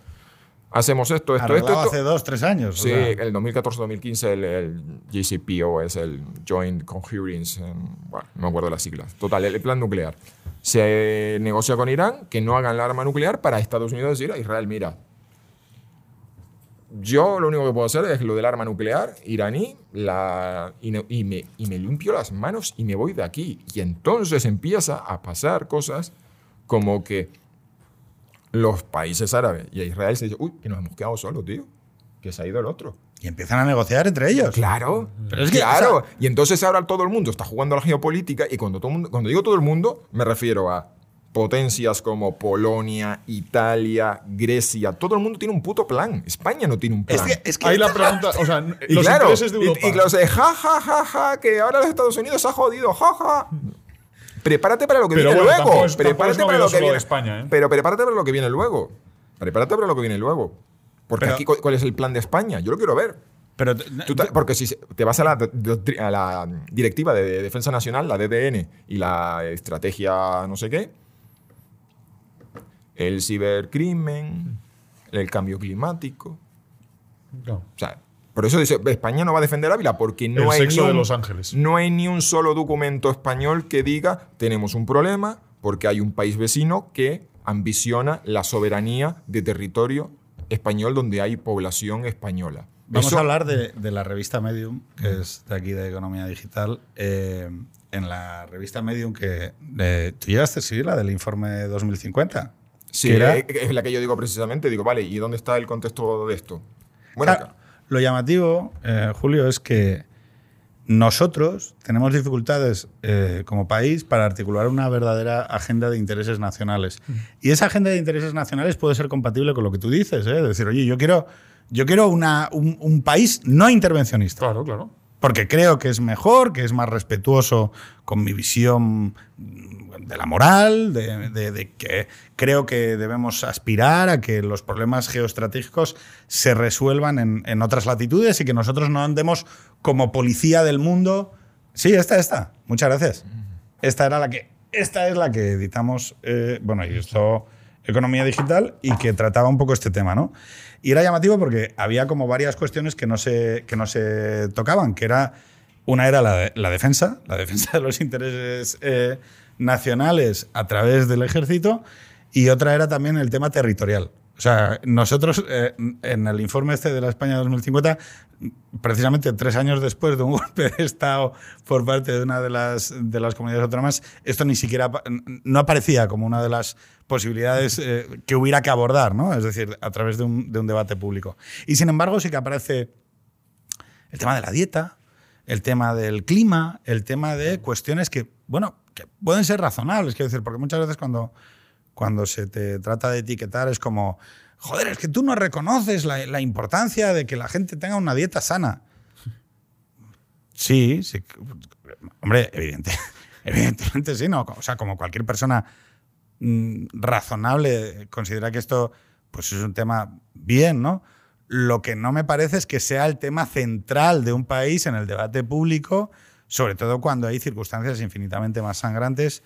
hacemos esto, esto, esto, Arreglado esto. hace dos, tres años. o Sí, sea. el 2014-2015 el, el JCPO es el Joint Coherence, em, bueno, no me acuerdo las siglas. Total, el, el plan nuclear. Se negocia con Irán que no hagan la arma nuclear para Estados Unidos decir a Israel, mira, yo lo único que puedo hacer es lo del arma nuclear iraní la, y, no- y me, y me limpio las manos y me voy de aquí. Y entonces empieza a pasar cosas como que los países árabes y a Israel se dice, uy, que nos hemos quedado solos, tío, que se ha ido el otro. Y empiezan a negociar entre ellos. Claro, Pero es que, claro. o sea- y entonces ahora todo el mundo está jugando a la geopolítica y cuando, todo el mundo, cuando digo todo el mundo, me refiero a potencias como Polonia, Italia, Grecia. Todo el mundo tiene un puto plan. España no tiene un plan. Es que, es que Ahí la pregunta, o sea, y los claro, intereses de y- Europa. y, claro, se- ja, ja, ja, ja, que ahora los Estados Unidos se ha jodido, ja, ja. Prepárate para lo que Pero viene bueno, luego. es- prepárate para lo que viene. España, ¿eh? Pero prepárate para lo que viene luego. Prepárate para lo que viene luego. Porque Pero- aquí, ¿cu- ¿cuál es el plan de España? Yo lo quiero ver. pero Tú te- porque si te vas a la, a la directiva de Defensa Nacional, la DDN, y la estrategia no sé qué, el cibercrimen, el cambio climático. No. O sea, por eso dice, España no va a defender Ávila, porque no El hay sexo ni de un, Los Ángeles. No hay ni un solo documento español que diga tenemos un problema porque hay un país vecino que ambiciona la soberanía de territorio español donde hay población española. Vamos Eso- a hablar de, de la revista Medium, que es de aquí de Economía Digital. Eh, en la revista Medium que eh, tú llegaste a escribir la del informe 2050. Sí, era- eh, es la que yo digo precisamente. Digo, vale, ¿y dónde está el contexto de esto? Bueno, Claro, lo llamativo, eh, Julio, es que nosotros tenemos dificultades eh, como país para articular una verdadera agenda de intereses nacionales. Y esa agenda de intereses nacionales puede ser compatible con lo que tú dices. ¿eh? Decir, oye, yo quiero, yo quiero una- un, un país no intervencionista. Claro, claro. Porque creo que es mejor, que es más respetuoso con mi visión de la moral, de, de- de que creo que debemos aspirar a que los problemas geoestratégicos se resuelvan en, en otras latitudes y que nosotros no andemos como policía del mundo. Sí, esta, esta. Muchas gracias. Esta era la que. Esta es la que editamos. eh, bueno, y esto. Economía digital y que trataba un poco este tema, ¿no? Y era llamativo porque había como varias cuestiones que no se, que no se tocaban, que era. Una era la, la defensa, la defensa de los intereses eh, nacionales a través del ejército, y otra era también el tema territorial. O sea, nosotros eh, en el informe este de la España 2050, precisamente tres años después de un golpe de Estado por parte de una de las, de las comunidades autónomas, esto ni siquiera no aparecía como una de las posibilidades eh, que hubiera que abordar, ¿no? Es decir, a través de un, de un debate público. Y sin embargo, sí que aparece el tema de la dieta, el tema del clima, el tema de cuestiones que, bueno, que pueden ser razonables, quiero decir, porque muchas veces cuando, cuando se te trata de etiquetar es como, joder, es que tú no reconoces la, importancia de que la gente tenga una dieta sana. Sí, sí. Hombre, evidente, evidentemente sí, ¿no? O sea, como cualquier persona mm, razonable considera que esto pues es un tema bien, ¿no? Lo que no me parece es que sea el tema central de un país en el debate público, sobre todo cuando hay circunstancias infinitamente más sangrantes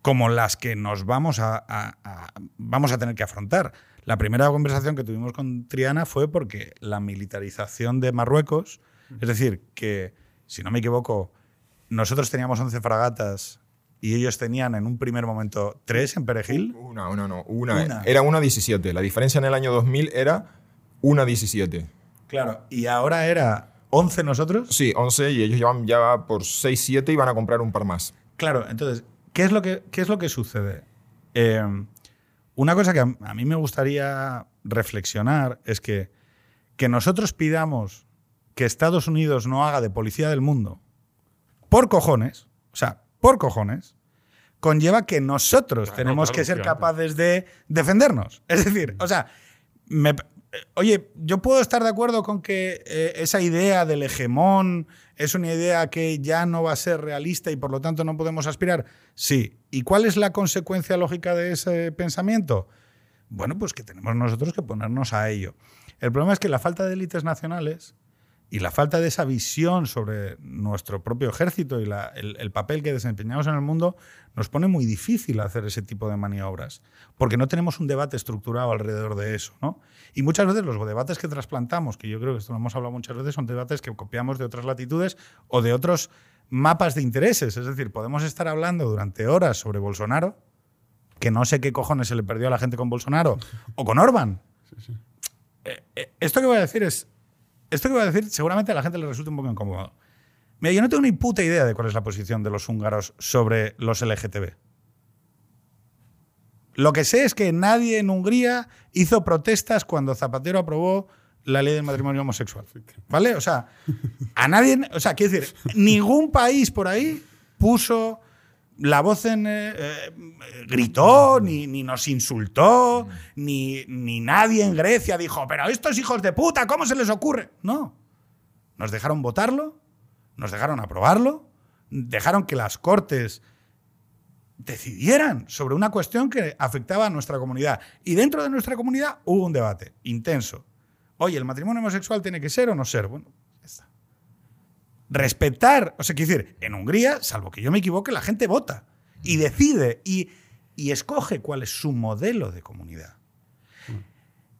como las que nos vamos a, a- a- vamos a tener que afrontar. La primera conversación que tuvimos con Triana fue porque la militarización de Marruecos, es decir, que, si no me equivoco, nosotros teníamos 11 fragatas y ellos tenían en un primer momento 3 en Perejil. Una, una, no. Una. Una. Era una 17. La diferencia en el año 2000 era una 17. Claro. Y ahora era 11 nosotros. Sí, 11 y ellos llevan ya por 6, 7 y van a comprar un par más. Claro, entonces, ¿qué es lo que, qué es lo que sucede? Eh, una cosa que a, a mí me gustaría reflexionar es que que nosotros pidamos que Estados Unidos no haga de policía del mundo por cojones, o sea, por cojones, conlleva que nosotros tenemos claro, que ser capaces de defendernos. Es decir, o sea, me- oye, yo puedo estar de acuerdo con que eh, esa idea del hegemón es una idea que ya no va a ser realista y por lo tanto no podemos aspirar. Sí. ¿Y cuál es la consecuencia lógica de ese pensamiento? Bueno, pues que tenemos nosotros que ponernos a ello. El problema es que la falta de élites nacionales y la falta de esa visión sobre nuestro propio ejército y el papel que desempeñamos en el mundo nos pone muy difícil hacer ese tipo de maniobras, porque no tenemos un debate estructurado alrededor de eso. ¿no? Y muchas veces los debates que trasplantamos, que yo creo que esto lo hemos hablado muchas veces, son debates que copiamos de otras latitudes o de otros mapas de intereses. Es decir, podemos estar hablando durante horas sobre Bolsonaro, que no sé qué cojones se le perdió a la gente con Bolsonaro, o con Orban. Eh, eh, esto que voy a decir es. Esto que voy a decir seguramente a la gente le resulta un poco incómodo. Mira, yo no tengo ni puta idea de cuál es la posición de los húngaros sobre los LGTB. Lo que sé es que nadie en Hungría hizo protestas cuando Zapatero aprobó la ley del matrimonio homosexual. ¿Vale? O sea, a nadie. O sea, quiero decir, ningún país por ahí puso la voz en. eh, eh, gritó, ni, ni nos insultó, ni, ni nadie en Grecia dijo, pero estos hijos de puta, ¿cómo se les ocurre? No. Nos dejaron votarlo, nos dejaron aprobarlo, dejaron que las cortes decidieran sobre una cuestión que afectaba a nuestra comunidad. Y dentro de nuestra comunidad hubo un debate intenso. Oye, ¿el matrimonio homosexual tiene que ser o no ser? Bueno, ya está. Respetar, o sea, quiero decir, en Hungría, salvo que yo me equivoque, la gente vota y decide y, y escoge cuál es su modelo de comunidad.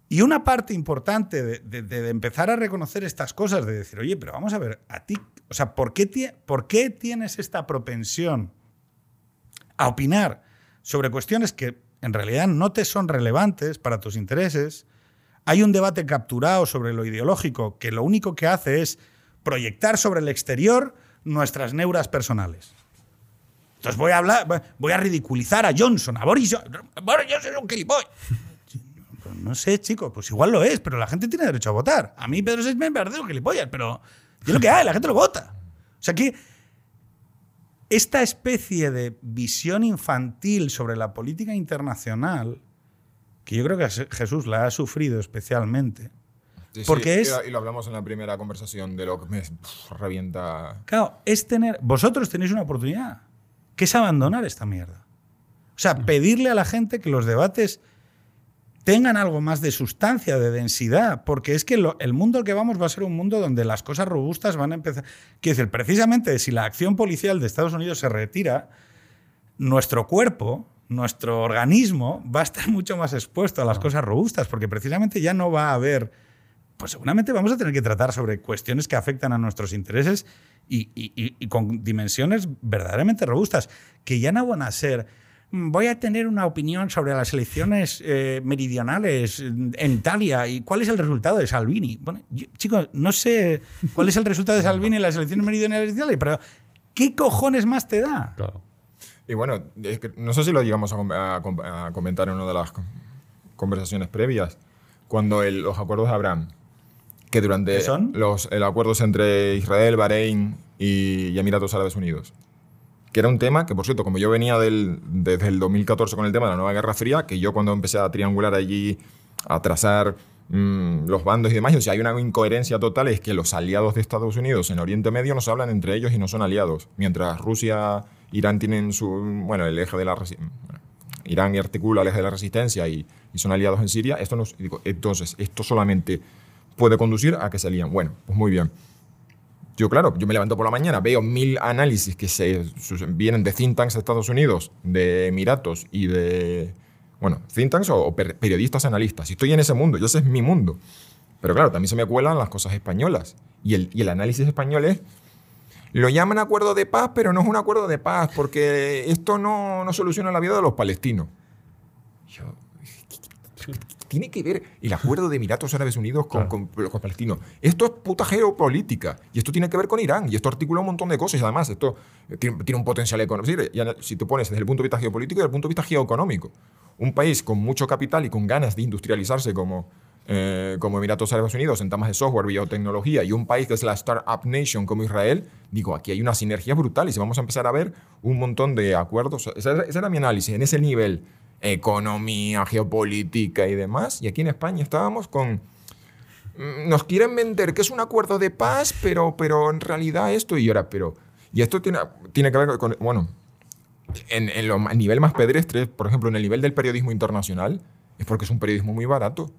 Y una parte importante de, de- de empezar a reconocer estas cosas, de decir, oye, pero vamos a ver, a ti, o sea, ¿por qué, ¿por qué tienes esta propensión a opinar sobre cuestiones que en realidad no te son relevantes para tus intereses? Hay un debate capturado sobre lo ideológico que lo único que hace es proyectar sobre el exterior nuestras neuras personales. Entonces voy a hablar, voy a ridiculizar a Johnson, a Boris Johnson. Boris Johnson es un gilipollas. No sé, chico, pues igual lo es, pero la gente tiene derecho a votar. A mí Pedro Sánchez me parece un gilipollas, pero es lo que hay, la gente lo vota. O sea que esta especie de visión infantil sobre la política internacional, que yo creo que Jesús la ha sufrido especialmente, Sí, Porque y- es- Y lo hablamos en la primera conversación de lo que me pff, revienta. Claro, es tener. Vosotros tenéis una oportunidad, que es abandonar esta mierda. O sea, pedirle a la gente que los debates tengan algo más de sustancia, de densidad, porque es que lo- el mundo al que vamos va a ser un mundo donde las cosas robustas van a empezar. Quiero decir, precisamente si la acción policial de Estados Unidos se retira, nuestro cuerpo, nuestro organismo va a estar mucho más expuesto a las cosas robustas, porque precisamente ya no va a haber pues seguramente vamos a tener que tratar sobre cuestiones que afectan a nuestros intereses y, y- y- y con dimensiones verdaderamente robustas, que ya no van a ser, "Mm, voy a tener una opinión sobre las elecciones eh, meridionales en Italia y cuál es el resultado de Salvini. Bueno, yo- chicos, no sé cuál es el resultado de Salvini en las elecciones meridionales de Italia, pero ¿qué cojones más te da? Claro. Y bueno, es que no sé si lo llegamos a, com- a com- a comentar en una de las con- conversaciones previas, cuando el- los acuerdos de Abraham, que durante ¿Qué son? los el acuerdos entre Israel, Bahrein y, y Emiratos Árabes Unidos, que era un tema que, por cierto, como yo venía del, desde el 2014 con el tema de la nueva Guerra Fría, que yo cuando empecé a triangular allí, a trazar mm, los bandos y demás, o sea, hay una incoherencia total, es que los aliados de Estados Unidos en Oriente Medio no se hablan entre ellos y no son aliados, mientras Rusia, Irán tienen su, bueno, el eje de la bueno, Irán articula el eje de la resistencia y, son aliados en Siria, esto entonces, esto solamente puede conducir a que se lían. Bueno, pues muy bien. Yo, claro, yo me levanto por la mañana, veo mil análisis que se, vienen de think tanks de Estados Unidos, de Emiratos y de, bueno, think tanks o, o per- periodistas analistas. Y estoy en ese mundo, y ese es mi mundo. Pero claro, también se me cuelan las cosas españolas. Y el, y el análisis español es, lo llaman acuerdo de paz, pero no es un acuerdo de paz, porque esto no, no soluciona la vida de los palestinos. Yo, tiene que ver el acuerdo de Emiratos Árabes Unidos con, con, con Palestinos. Esto es puta geopolítica. Y esto tiene que ver con Irán. Y esto articula un montón de cosas. Y además, esto eh, tiene, tiene un potencial económico. Si te pones desde el punto de vista geopolítico y desde el punto de vista geoeconómico. un país con mucho capital y con ganas de industrializarse como, eh, como Emiratos Árabes Unidos en temas de software, biotecnología, y un país que es la Startup Nation como Israel, digo, aquí hay una sinergia brutal y si vamos a empezar a ver un montón de acuerdos. Ese, ese era mi análisis, en ese nivel, economía, geopolítica y demás. Y aquí en España estábamos con mm, nos quieren vender que es un acuerdo de paz, pero, pero en realidad esto y ahora, pero... Y esto tiene, tiene que ver con, bueno, en, en lo, a nivel más pedestre, por ejemplo, en el nivel del periodismo internacional, es porque es un periodismo muy barato.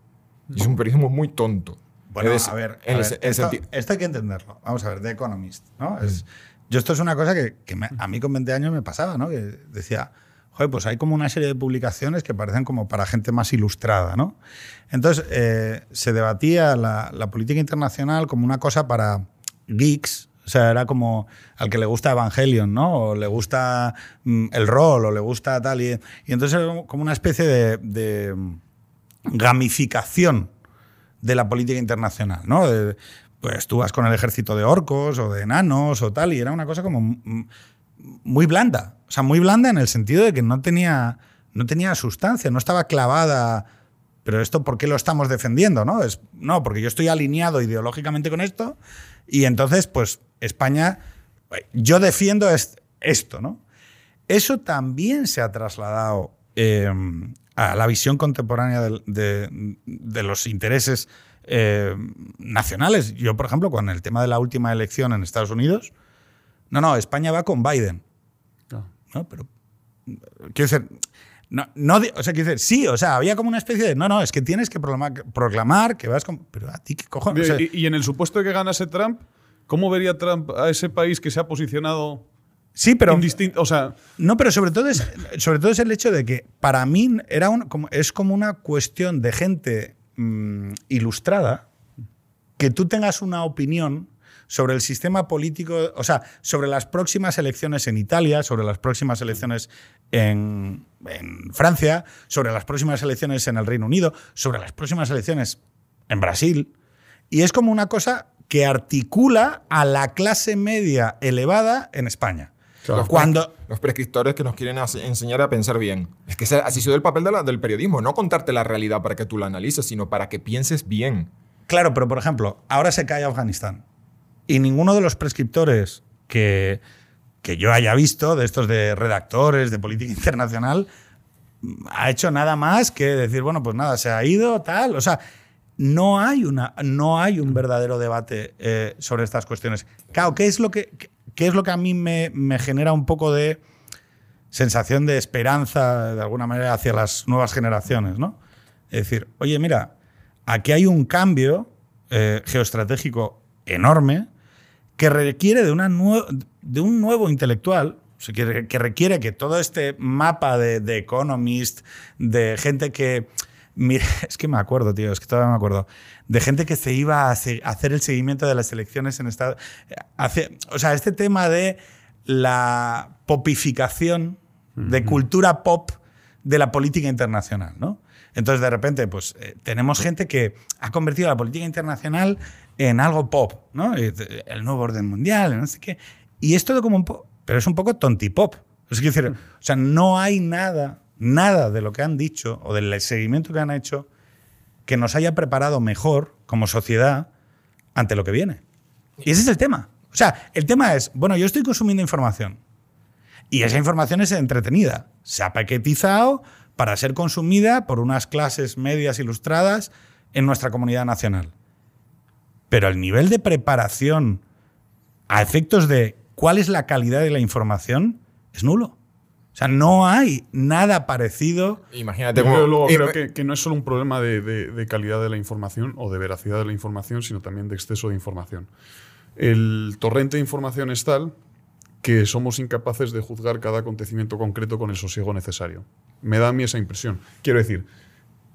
Y es un periodismo muy tonto. Bueno, Es- a ver, a esto, hay que entenderlo. Vamos a ver, The Economist, ¿no? Es, yo esto es una cosa que, que me- a mí con 20 años me pasaba, ¿no? Que decía, joder, pues hay como una serie de publicaciones que parecen como para gente más ilustrada, ¿no? Entonces, eh, se debatía la, política internacional como una cosa para geeks, o sea, era como al que le gusta Evangelion, ¿no? O le gusta mm, el rol, o le gusta tal. Y, y entonces era como una especie de- de gamificación de la política internacional, ¿no? Pues tú vas con el ejército de orcos o de enanos o tal, y era una cosa como mm, muy blanda. O sea, muy blanda en el sentido de que no tenía, no tenía sustancia, no estaba clavada. Pero esto, ¿por qué lo estamos defendiendo? No, es, no, porque yo estoy alineado ideológicamente con esto y entonces, pues, España, yo defiendo est- esto, ¿no? Eso también se ha trasladado eh, a la visión contemporánea de los intereses eh, nacionales. Yo, por ejemplo, con el tema de la última elección en Estados Unidos, no, no, España va con Biden. ¿No? Pero, quiero decir, no, no o sea, quiero decir, sí, o sea, había como una especie de, no, no, es que tienes que proclamar, proclamar que vas con, pero a ti qué cojones. O sea, y, y en el supuesto de que ganase Trump, ¿cómo vería Trump a ese país que se ha posicionado sí, pero, indistinto? O sea, No, pero sobre todo es, sobre todo es el hecho de que para mí era un- como, es como una cuestión de gente mm, ilustrada que tú tengas una opinión sobre el sistema político, o sea, sobre las próximas elecciones en Italia, sobre las próximas elecciones en, en Francia, sobre las próximas elecciones en el Reino Unido, sobre las próximas elecciones en Brasil. Y es como una cosa que articula a la clase media elevada en España. Los, Cuando, pre- los prescriptores que nos quieren enseñar a pensar bien. Es que así ha sido el papel de la- del periodismo, no contarte la realidad para que tú la analices, sino para que pienses bien. Claro, pero por ejemplo, ahora se cae Afganistán. Y ninguno de los prescriptores que, que yo haya visto, de estos de redactores de política internacional, ha hecho nada más que decir, bueno, pues nada, se ha ido, tal. O sea, no hay, una, no hay un verdadero debate eh, sobre estas cuestiones. Claro, ¿qué es lo que, qué es lo que a mí me, me genera un poco de sensación de esperanza, de alguna manera, hacia las nuevas generaciones, ¿no? Es decir, oye, mira, aquí hay un cambio eh, geoestratégico enorme que requiere de, una de un nuevo intelectual, que, que requiere que todo este mapa de, de Economist, de gente que... Mira, es que me acuerdo, tío, es que todavía me acuerdo. De gente que se iba a hacer el seguimiento de las elecciones en Estados O sea, este tema de la popificación, de cultura pop de la política internacional, ¿no? Entonces, de repente, pues eh, tenemos gente que ha convertido la política internacional en algo pop, ¿no? El nuevo orden mundial, no sé qué. Y es todo como un poco, pero es un poco tontipop. Es decir, o sea, no hay nada, nada de lo que han dicho o del seguimiento que han hecho que nos haya preparado mejor como sociedad ante lo que viene. Y ese es el tema. O sea, el tema es, bueno, yo estoy consumiendo información y esa información es entretenida. Se ha paquetizado para ser consumida por unas clases medias ilustradas en nuestra comunidad nacional. Pero el nivel de preparación a efectos de cuál es la calidad de la información es nulo. O sea, no hay nada parecido. Imagínate Yo cómo- luego creo que, que no es solo un problema de, de- de calidad de la información o de veracidad de la información, sino también de exceso de información. El torrente de información es tal que somos incapaces de juzgar cada acontecimiento concreto con el sosiego necesario. Me da a mí esa impresión. Quiero decir,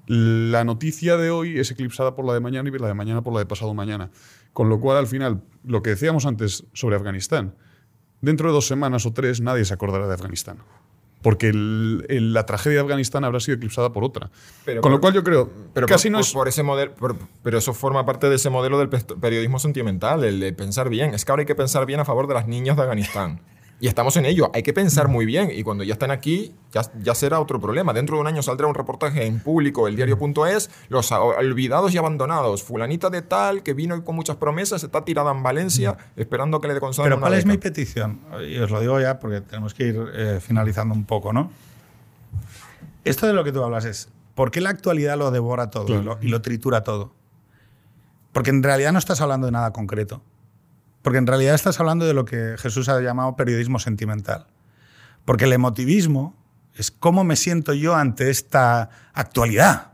la noticia de hoy es eclipsada por la de mañana y la de mañana por la de pasado mañana. Con lo cual, al final, lo que decíamos antes sobre Afganistán, dentro de dos semanas o tres nadie se acordará de Afganistán. Porque el- el- la tragedia de Afganistán habrá sido eclipsada por otra. Pero Con lo cual yo creo, Pero casi por, no es... por ese modelo, pero eso forma parte de ese modelo del periodismo sentimental, el de pensar bien. Es que ahora hay que pensar bien a favor de las niñas de Afganistán. Y estamos en ello. Hay que pensar muy bien. Y cuando ya están aquí, ya, ya será otro problema. Dentro de un año saldrá un reportaje en público, el diario.es, los olvidados y abandonados. Fulanita de tal, que vino con muchas promesas, está tirada en Valencia, esperando que le concedan Pero una ¿cuál es mi petición? Y os lo digo ya porque tenemos que ir eh, finalizando un poco, ¿no? Esto de lo que tú hablas es, ¿por qué la actualidad lo devora todo y, lo, y lo tritura todo? Porque en realidad no estás hablando de nada concreto. Porque en realidad estás hablando de lo que Jesús ha llamado periodismo sentimental. Porque el emotivismo es cómo me siento yo ante esta actualidad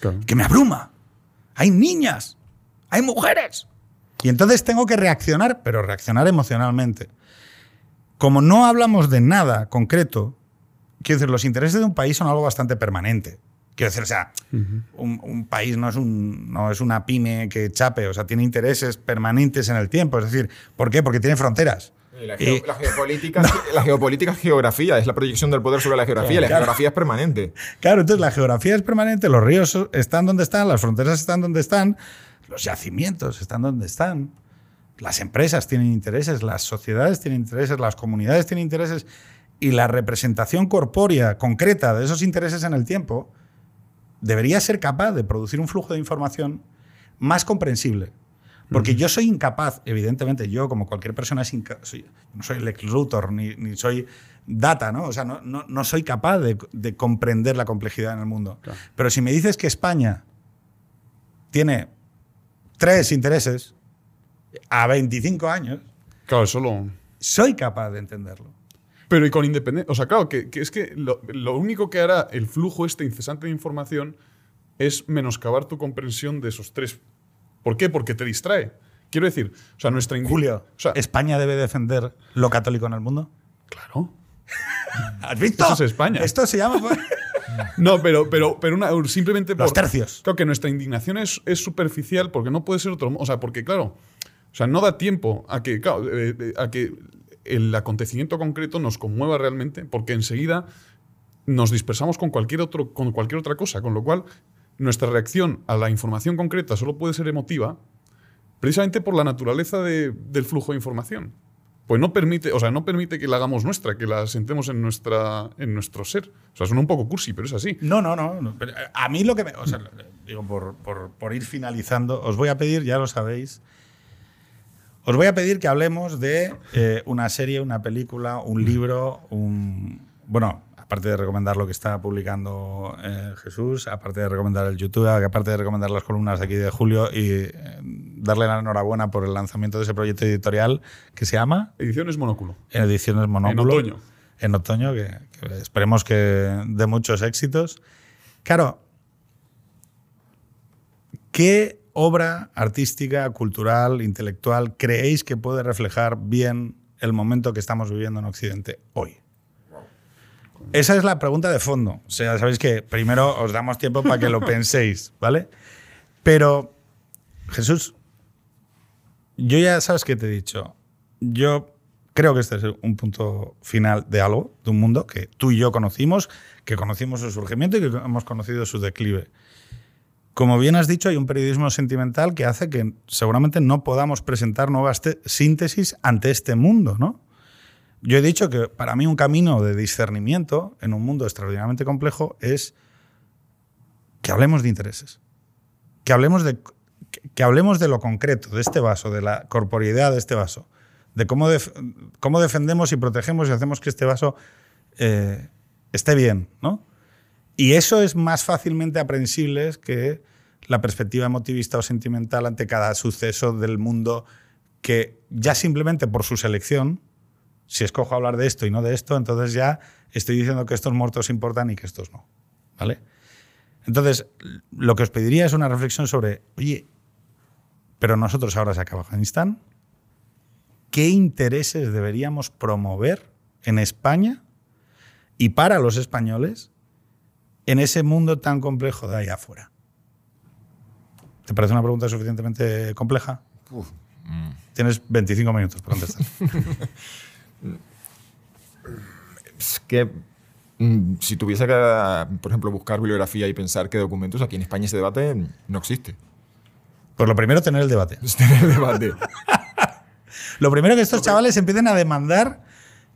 Claro. que me abruma. Hay niñas, hay mujeres. Y entonces tengo que reaccionar, pero reaccionar emocionalmente. Como no hablamos de nada concreto, quiero decir, los intereses de un país son algo bastante permanente. Quiero decir, o sea, un, un país no es, un, no es una pyme que chape, o sea, tiene intereses permanentes en el tiempo. Es decir, ¿por qué? Porque tiene fronteras. Y La, Y- la geopolítica, la geopolítica es geografía, es la proyección del poder sobre la geografía. La Claro. geografía es permanente. Claro, entonces la geografía es permanente, los ríos están donde están, las fronteras están donde están, los yacimientos están donde están, las empresas tienen intereses, las sociedades tienen intereses, las comunidades tienen intereses y la representación corpórea concreta de esos intereses en el tiempo debería ser capaz de producir un flujo de información más comprensible. Porque yo soy incapaz, evidentemente, yo como cualquier persona es soy- no soy Lex Luthor ni, ni soy data, ¿no? O sea, no, no- no soy capaz de, de comprender la complejidad en el mundo. Claro. Pero si me dices que España tiene tres intereses a 25 años, Claro, solo. soy capaz de entenderlo. Pero y con independencia. O sea, claro, que, que es que lo, lo único que hará el flujo este incesante de información es menoscabar tu comprensión de esos tres. ¿Por qué? Porque te distrae. Quiero decir, o sea, nuestra Julio, O sea, ¿España debe defender lo católico en el mundo? claro. ¿Has visto? Eso es España. Esto se llama No, pero, pero, pero una- simplemente por. los tercios. Claro que nuestra indignación es, es superficial porque no puede ser otro. O sea, porque, claro, o sea, no da tiempo a que, claro, eh, eh, a que el acontecimiento concreto nos conmueva realmente, porque enseguida nos dispersamos con cualquier, otro, con cualquier otra cosa, con lo cual nuestra reacción a la información concreta solo puede ser emotiva precisamente por la naturaleza de- del flujo de información. Pues no permite, o sea, no permite que la hagamos nuestra, que la sentemos en, nuestra, en nuestro ser. O sea, suena un poco cursi, pero es así. No, no, no. no, eh, a mí lo que me. Digo, por- por ir finalizando, os voy a pedir, ya lo sabéis, os voy a pedir que hablemos de eh, una serie, una película, un libro, un. Bueno, aparte de recomendar lo que está publicando eh, Jesús, aparte de recomendar el YouTube, aparte de recomendar las columnas de aquí de Julio y eh, darle la enhorabuena por el lanzamiento de ese proyecto editorial que se llama Ediciones Monóculo. en ediciones Monóculo. En otoño. En otoño, que, que esperemos que dé muchos éxitos. Claro, ¿qué obra artística, cultural, intelectual creéis que puede reflejar bien el momento que estamos viviendo en Occidente hoy? Esa es la pregunta de fondo. O sea, sabéis que primero os damos tiempo para que lo penséis, ¿vale? Pero, Jesús, yo ya sabes que te he dicho. Yo creo que este es un punto final de algo, de un mundo que tú y yo conocimos, que conocimos su surgimiento y que hemos conocido su declive. Como bien has dicho, hay un periodismo sentimental que hace que seguramente no podamos presentar nuevas te- síntesis ante este mundo, ¿no? Yo he dicho que para mí un camino de discernimiento en un mundo extraordinariamente complejo es que hablemos de intereses, que hablemos de, que, hablemos de lo concreto, de este vaso, de la corporeidad de este vaso, de cómo, cómo defendemos y protegemos y hacemos que este vaso eh, esté bien, ¿no? Y eso es más fácilmente aprensible que la perspectiva emotivista o sentimental ante cada suceso del mundo que ya simplemente por su selección, si escojo hablar de esto y no de esto, entonces ya estoy diciendo que estos muertos importan y que estos no. ¿Vale? Entonces, lo que os pediría es una reflexión sobre, oye, pero nosotros ahora se acaba Afganistán, ¿qué intereses deberíamos promover en España y para los españoles en ese mundo tan complejo de ahí afuera? ¿Te parece una pregunta suficientemente compleja? Uf. Tienes 25 minutos para contestar. Es que mm, si tuviese que, por ejemplo, buscar bibliografía y pensar qué documentos, aquí en España ese debate no existe. Pues lo primero, tener el debate. Es el debate. Lo primero que estos chavales empiecen a demandar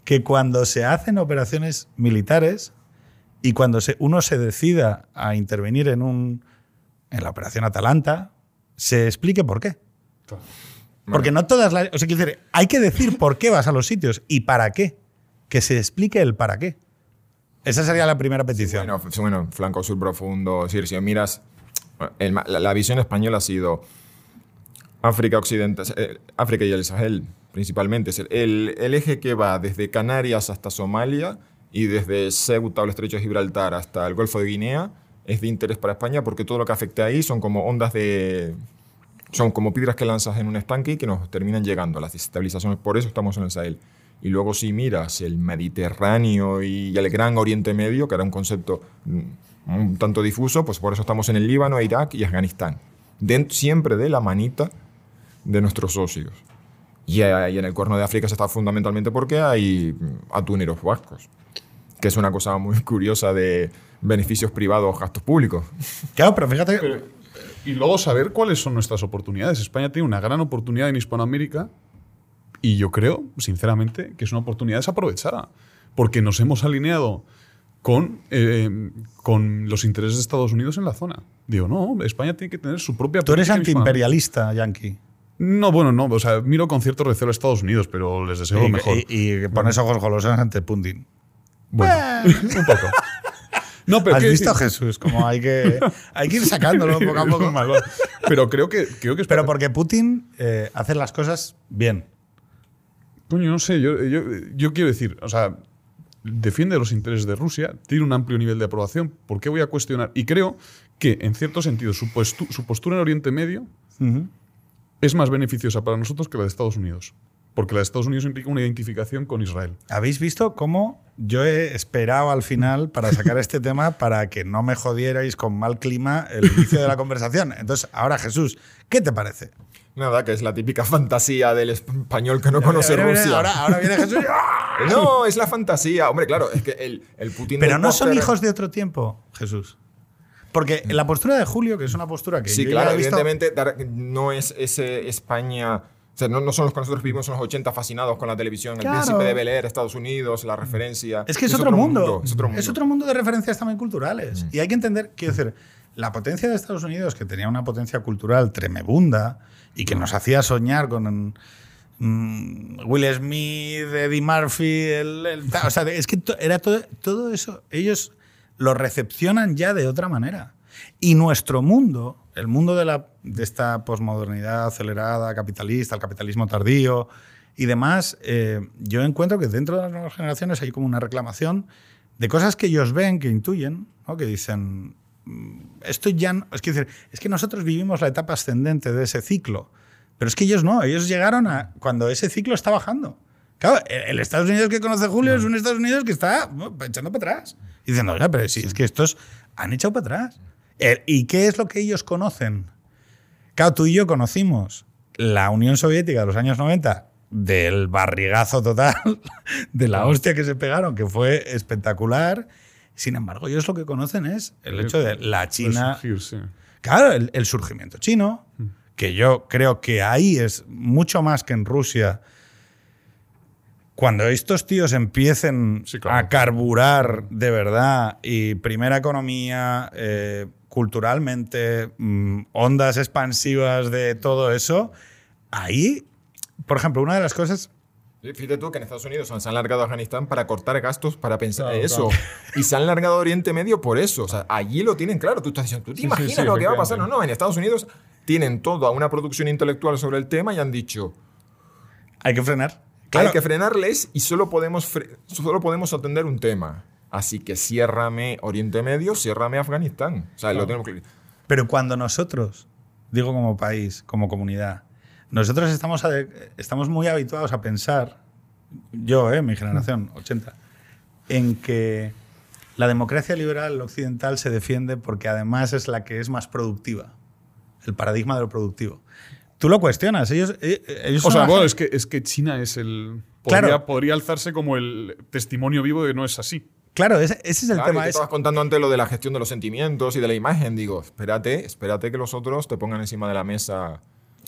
que cuando se hacen operaciones militares y cuando se- uno se decida a intervenir en, un, en la operación Atalanta, se explique por qué. Porque no todas las. O sea, quiero decir, hay que decir por qué vas a los sitios y para qué. Que se explique el para qué. Esa sería la primera petición. Bueno, f- bueno, flanco sur profundo. Es decir, si miras, el la, la visión española ha sido África Occidental, eh, África y el Sahel principalmente. Es el, el- el eje que va desde Canarias hasta Somalia y desde Ceuta el Estrecho de Gibraltar hasta el Golfo de Guinea es de interés para España porque todo lo que afecte ahí son como ondas de... Son como piedras que lanzas en un estanque y que nos terminan llegando a las desestabilizaciones. Por eso estamos en el Sahel. Y luego si miras el Mediterráneo y el Gran Oriente Medio, que era un concepto mm, un tanto difuso, pues por eso estamos en el Líbano, Irak y Afganistán. Den- siempre de la manita de nuestros socios. Y ahí en el Cuerno de África se está fundamentalmente porque hay mm, atuneros vascos, que es una cosa muy curiosa de beneficios privados, gastos públicos. Claro, pero fíjate. Y luego saber cuáles son nuestras oportunidades. España tiene una gran oportunidad en Hispanoamérica y yo creo, sinceramente, que es una oportunidad desaprovechada. Porque nos hemos alineado con, eh, con los intereses de Estados Unidos en la zona. Digo, no, España tiene que tener su propia tú eres antiimperialista, Yankee. No, bueno, no. O sea, miro con cierto recelo a Estados Unidos, pero les deseo lo mejor. y- y pones ojos golosos ante Putin. Bueno, un poco. No, pero ¿Has visto a Jesús? Como hay que, hay que ir sacándolo poco a poco. Malvado. Pero creo que, creo que es Pero porque Putin eh, hace las cosas bien. Coño, no sé, yo, yo, yo quiero decir, o sea, defiende los intereses de Rusia, tiene un amplio nivel de aprobación, ¿por qué voy a cuestionar? Y creo que, en cierto sentido, su, postu- su postura en Oriente Medio es más beneficiosa para nosotros que la de Estados Unidos. Porque la de Estados Unidos implica una identificación con Israel. ¿Habéis visto cómo yo he esperado al final para sacar este tema para que no me jodierais con mal clima el inicio de la conversación? Entonces, ahora Jesús, ¿qué te parece? Nada, que es la típica fantasía del español que no conoce Mira, mira, Rusia. Ahora, ahora viene Jesús. y- ¡ah! No, es la fantasía. Hombre, claro, es que el, el Putin Pero no son hijos de otro tiempo, Jesús. Porque la postura de Julio, que es una postura que Sí, yo ya claro, he visto- evidentemente no es ese España. O sea, no, no son los que nosotros vivimos en los 80 fascinados con la televisión. Claro. El príncipe de Bel Air, Estados Unidos, la referencia. Es que es, otro, mundo. Es otro mundo. Es otro mundo de referencias también culturales. Y hay que entender, quiero decir, la potencia de Estados Unidos, que tenía una potencia cultural tremebunda y que nos hacía soñar con mm, Will Smith, Eddie Murphy, el, el- o sea, es que to- era todo, todo eso, ellos lo recepcionan ya de otra manera. Y nuestro mundo, el mundo de, la, de esta posmodernidad acelerada, capitalista, el capitalismo tardío y demás, eh, yo encuentro que dentro de las nuevas generaciones hay como una reclamación de cosas que ellos ven, que intuyen, ¿no? que dicen, "Mm, esto ya no-". es que, decir, es que nosotros vivimos la etapa ascendente de ese ciclo, pero es que ellos no, ellos llegaron a cuando ese ciclo está bajando. Claro, el Estados Unidos que conoce Julio es un Estados Unidos que está echando para atrás. Y diciendo, oiga, pero si es que estos han echado para atrás. El- ¿Y qué es lo que ellos conocen? Claro, tú y yo conocimos la Unión Soviética de los años 90 del barrigazo total, de la hostia que se pegaron, que fue espectacular. Sin embargo, ellos lo que conocen es el hecho de la China. Sí. Claro, el, el surgimiento chino, que yo creo que ahí es mucho más que en Rusia. Cuando estos tíos empiecen Sí, claro. a carburar de verdad y primera economía, eh, culturalmente, mm, ondas expansivas de todo eso, ahí, por ejemplo, una de las cosas Fíjate tú que en Estados Unidos se han largado a Afganistán para cortar gastos, para pensar Claro, eso. Y se han largado a Oriente Medio por eso. O sea, allí lo tienen claro. Tú estás diciendo, ¿tú te Sí, sí, imaginas sí, lo que va a pasar? No, no. En Estados Unidos tienen toda una producción intelectual sobre el tema y han dicho, hay que frenar. hay que frenarles y solo podemos, fre- solo podemos atender un tema. Así que ciérrame Oriente Medio, ciérrame Afganistán. O sea, lo tenemos que... Pero cuando nosotros, digo como país, como comunidad, nosotros estamos, estamos muy habituados a pensar, yo, eh, mi generación, 80, en que la democracia liberal occidental se defiende porque además es la que es más productiva, el paradigma de lo productivo. Tú lo cuestionas, ellos, eh, ellos O sea, bueno, es que, es que China es el. Podría, Claro. podría alzarse como el testimonio vivo de que no es así. Claro, ese, ese es el Claro, y tema. es- estabas contando antes lo de la gestión de los sentimientos y de la imagen. Digo, espérate, espérate que los otros te pongan encima de la mesa.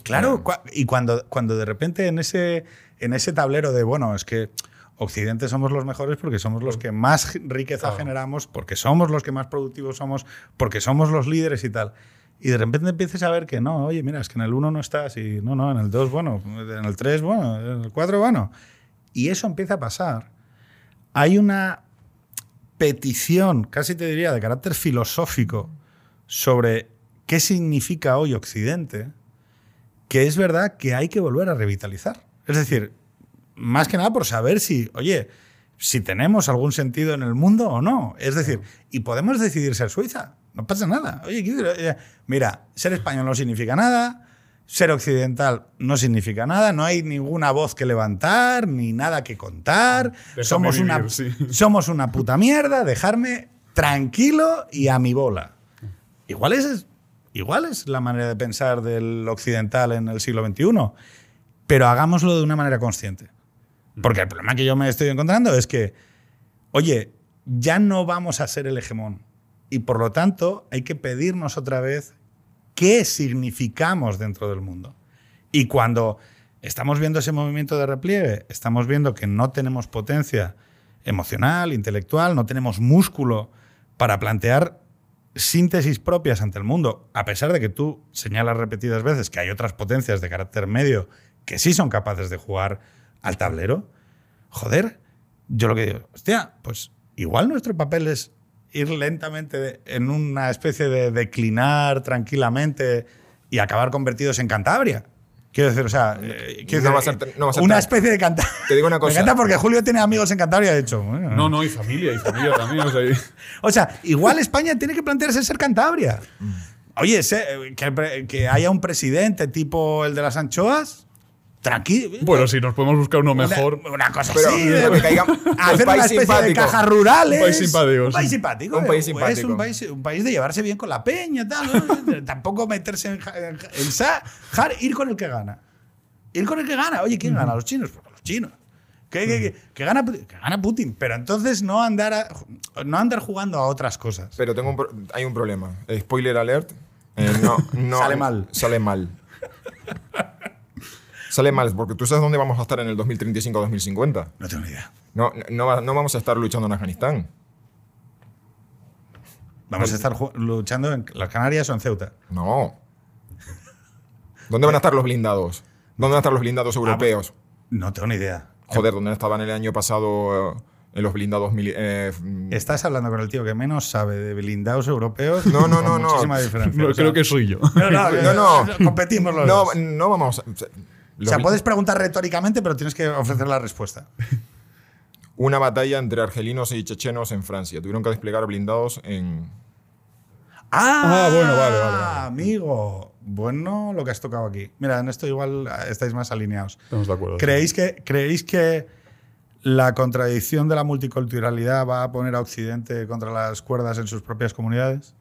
Claro, y cuando, cuando de repente en ese, en ese tablero de, bueno, es que Occidente somos los mejores porque somos los que más riqueza Claro. generamos, porque somos los que más productivos somos, porque somos los líderes y tal. Y de repente empieces a ver que no, oye, mira, es que en el 1 no estás, y no, no, en el 2, bueno, en el 3, bueno, en el 4, bueno. Y eso empieza a pasar. Hay una petición, casi te diría, de carácter filosófico sobre qué significa hoy Occidente, que es verdad que hay que volver a revitalizar. Es decir, más que nada por saber si, oye, si tenemos algún sentido en el mundo o no. Es decir, y podemos decidir ser Suiza, no pasa nada. Oye, ¿qué- eh, mira, ser español no significa nada, ser occidental no significa nada, no hay ninguna voz que levantar, ni nada que contar. Déjame Somos una, sí. somos una puta mierda, dejarme tranquilo y a mi bola. Igual es, igual es la manera de pensar del occidental en el siglo XXI, pero hagámoslo de una manera consciente. Porque el problema que yo me estoy encontrando es que, oye, ya no vamos a ser el hegemón. Y por lo tanto, hay que pedirnos otra vez qué significamos dentro del mundo. Y cuando estamos viendo ese movimiento de repliegue, estamos viendo que no tenemos potencia emocional, intelectual, no tenemos músculo para plantear síntesis propias ante el mundo, a pesar de que tú señalas repetidas veces que hay otras potencias de carácter medio que sí son capaces de jugar al tablero, joder, yo lo que digo, hostia, pues igual nuestro papel es ir lentamente en una especie de declinar tranquilamente y acabar convertidos en Cantabria. Quiero decir, o sea, eh, quiero No decir, ser- no una especie de Cantabria. Te digo una Me cosa. encanta porque Julio tiene amigos en Cantabria, de hecho. Bueno, No, no, y familia, y familia también. O sea, y- o sea, igual España tiene que plantearse ser Cantabria. Oye, se- que, que haya un presidente tipo el de las anchoas, tranquilo. bueno, si nos podemos buscar uno Una- mejor. Una, cosa Pero, así. pero de- que caiga hacer país una especie de simpático. cajas rurales. Un país simpático, Un país sí. simpático. Un país eh, pues, simpático. un, país, un país de llevarse bien con la peña, tal. ¿no? Tampoco meterse en, en, en sa- jar, ir con el que gana. Ir con el que gana. Oye, ¿quién gana? ¿Los chinos? Pues los chinos. Que, que- que- que gana, Putin? que gana Putin. Pero entonces no andar, a- no andar jugando a otras cosas. Pero tengo un pro- hay un problema. Eh, Spoiler alert. Eh, no, no, Sale mal. Sale mal. Sale mal, porque tú sabes dónde vamos a estar en el 2035-2050. No tengo ni idea. No, no, no vamos a estar luchando en Afganistán. Vamos a estar luchando en las Canarias o en Ceuta. No. ¿Dónde van a estar los blindados? ¿Dónde van a estar los blindados europeos? No tengo ni idea. Joder, ¿dónde estaban el año pasado eh, en los blindados eh, Estás hablando con el tío que menos sabe de blindados europeos. No, no, no, no. Muchísima diferencia. No, O sea, creo que soy yo. No, no, No, no. Competimos los no, dos. no vamos a... O sea, puedes preguntar retóricamente, pero tienes que ofrecer la respuesta. Una batalla entre argelinos y chechenos en Francia. Tuvieron que desplegar blindados en... Ah, Ah, bueno, vale, vale, vale. Amigo, bueno lo que has tocado aquí. Mira, en esto igual estáis más alineados. Estamos de acuerdo. ¿Creéis que, ¿Creéis que la contradicción de la multiculturalidad va a poner a Occidente contra las cuerdas en sus propias comunidades?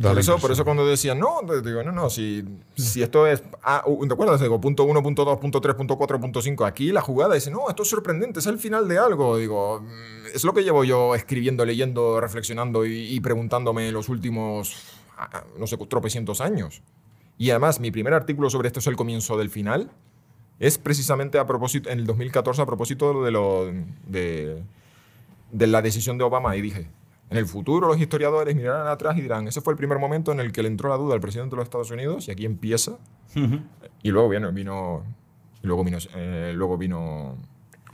Por eso, por eso cuando decían, no, digo, no, no, si, si esto es, ah, ¿te acuerdas? Digo, punto 1, punto 2, punto 3, punto 4, punto 5. Aquí la jugada dice, no, esto es sorprendente, es el final de algo. Digo, mm, es lo que llevo yo escribiendo, leyendo, reflexionando y, y preguntándome los últimos, ah, no sé, tropecientos años. Y además, mi primer artículo sobre esto es el comienzo del final. Es precisamente a propósito, en el 2014, a propósito de, lo, de, de la decisión de Obama. Y dije, en el futuro los historiadores mirarán atrás y dirán, ese fue el primer momento en el que le entró la duda al presidente de los Estados Unidos y aquí empieza. Y luego vino, vino, y luego vino, eh, luego vino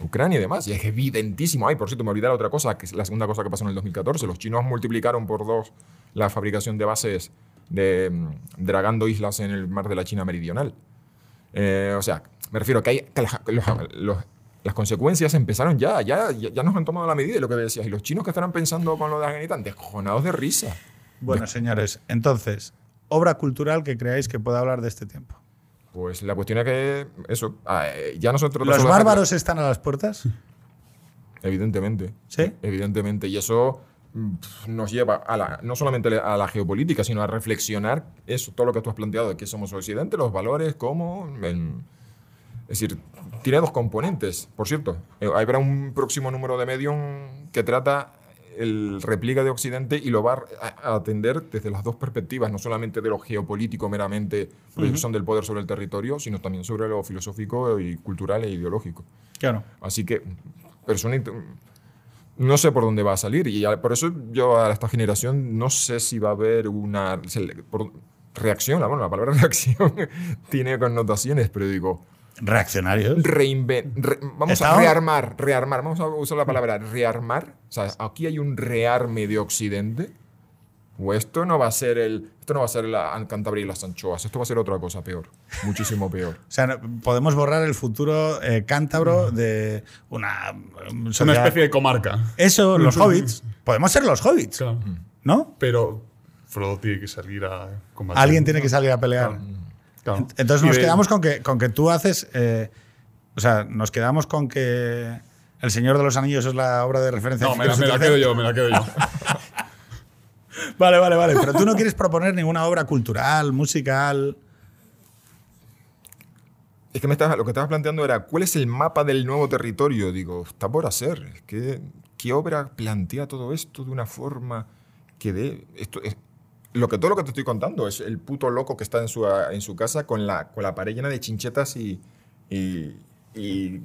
Ucrania y demás. Y es evidentísimo. Ay, por cierto, me olvidé la otra cosa, que es la segunda cosa que pasó en el 2014. Los chinos multiplicaron por dos la fabricación de bases de mm, dragando islas en el mar de la China meridional. Eh, o sea, me refiero a que, hay, que los- los- las consecuencias empezaron ya, ya, ya, nos han tomado la medida de lo que decías. Y los chinos que estarán pensando con lo de Afganistán, descojonados de risa. Bueno, señores, entonces, obra cultural que creáis que pueda hablar de este tiempo. Pues la cuestión es que, eso, ah, eh, ya nosotros... ¿Los bárbaros están a las puertas? Evidentemente. ¿Sí? Evidentemente. Y eso mm, nos lleva a la, no solamente a la geopolítica, sino a reflexionar eso, todo lo que tú has planteado, de que somos Occidente, los valores, cómo... el- es decir, tiene dos componentes. Por cierto, eh, habrá un próximo número de Medium que trata el replica de Occidente y lo va a, atender desde las dos perspectivas, no solamente de lo geopolítico meramente, proyección del poder sobre el territorio, sino también sobre lo filosófico y cultural e ideológico. Claro. Así que, persona no sé por dónde va a salir. Y por eso yo a esta generación no sé si va a haber una reacción. Bueno, la palabra reacción tiene connotaciones, pero digo, Reaccionarios. reinven- re- vamos Estamos- a rearmar, rearmar. Vamos a usar la palabra rearmar. O sea, aquí hay un rearme de Occidente. O esto no va a ser el, esto no va a ser la Cantabria y las anchoas. Esto va a ser otra cosa peor, muchísimo peor. O sea, no- podemos borrar el futuro eh, cántabro de una. um, Una sociedad- especie de comarca. Eso, los hobbits. Podemos ser los hobbits, Claro. ¿no? Pero Frodo tiene que salir a combatir. Alguien tiene que salir a pelear. Claro. Entonces nos de- quedamos con que, con que tú haces. eh, o sea, nos quedamos con que El Señor de los Anillos es la obra de referencia. No, me la, me la quedo yo, me la quedo yo. Vale, vale, vale. Pero tú no quieres proponer ninguna obra cultural, musical. Es que me estabas- lo que estabas planteando era, ¿cuál es el mapa del nuevo territorio? Digo, está por hacer. Es que, ¿Qué obra plantea todo esto de una forma que dé... Esto es, lo que, todo lo que te estoy contando es el puto loco que está en su, en su casa con la, con la pared llena de chinchetas y, y, y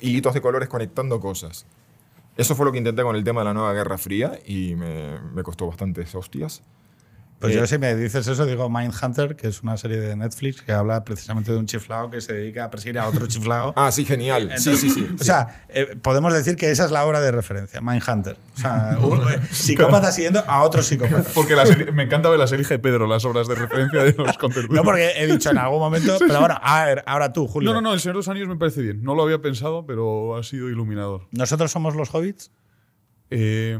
hilitos de colores conectando cosas. Eso fue lo que intenté con el tema de la nueva Guerra Fría y me, me costó bastantes hostias. Pues Eh, yo, si me dices eso, digo Mindhunter, que es una serie de Netflix que habla precisamente de un chiflao que se dedica a perseguir a otro chiflao. Ah, sí, genial. Sí, sí, sí. O sea, eh, podemos decir que esa es la obra de referencia, Mindhunter. O sea, un eh, psicópata siguiendo a otro psicópata. Porque la serie- me encanta ver la serie de Pedro, las obras de referencia de los contertulios. No porque he dicho en algún momento, pero bueno, a ver, ahora tú, Julio. No, no, no, El Señor de los Anillos me parece bien. No lo había pensado, pero ha sido iluminador. ¿Nosotros somos los hobbits? Eh,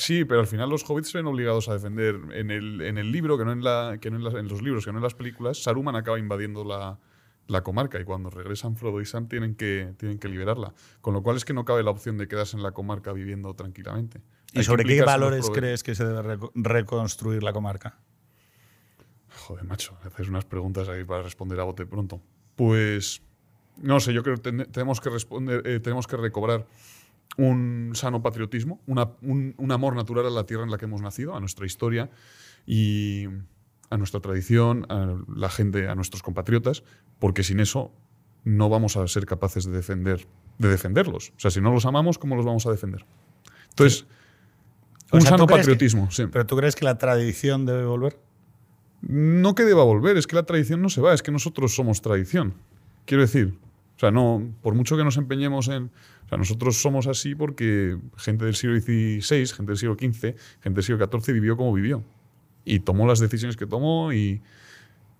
sí, pero al final los hobbits se ven obligados a defender. En el, en el libro, que no en, la, que no en, las- en los libros, que no en las películas, Saruman acaba invadiendo la, la comarca y cuando regresan Frodo y Sam tienen que, tienen que liberarla. Con lo cual es que no cabe la opción de quedarse en la comarca viviendo tranquilamente. ¿Y Hay sobre qué valores crees que se debe reco- reconstruir la comarca? Joder, macho, me haces unas preguntas ahí para responder a bote pronto. Pues, no sé, yo creo que ten- tenemos que responder, eh, tenemos que recobrar un sano patriotismo, una- un, un amor natural a la tierra en la que hemos nacido, a nuestra historia y a nuestra tradición, a la gente, a nuestros compatriotas, porque sin eso no vamos a ser capaces de defender, de defenderlos. O sea, si no los amamos, ¿cómo los vamos a defender? Entonces, un sea, ¿tú sano que- patriotismo, sí. ¿Pero tú crees que la tradición debe volver? No que deba volver, es que la tradición no se va, es que nosotros somos tradición. Quiero decir, o sea, no, por mucho que nos empeñemos en. O sea, nosotros somos así porque gente del siglo XVI, gente del siglo XV, gente del siglo XIV vivió como vivió. Y tomó las decisiones que tomó y.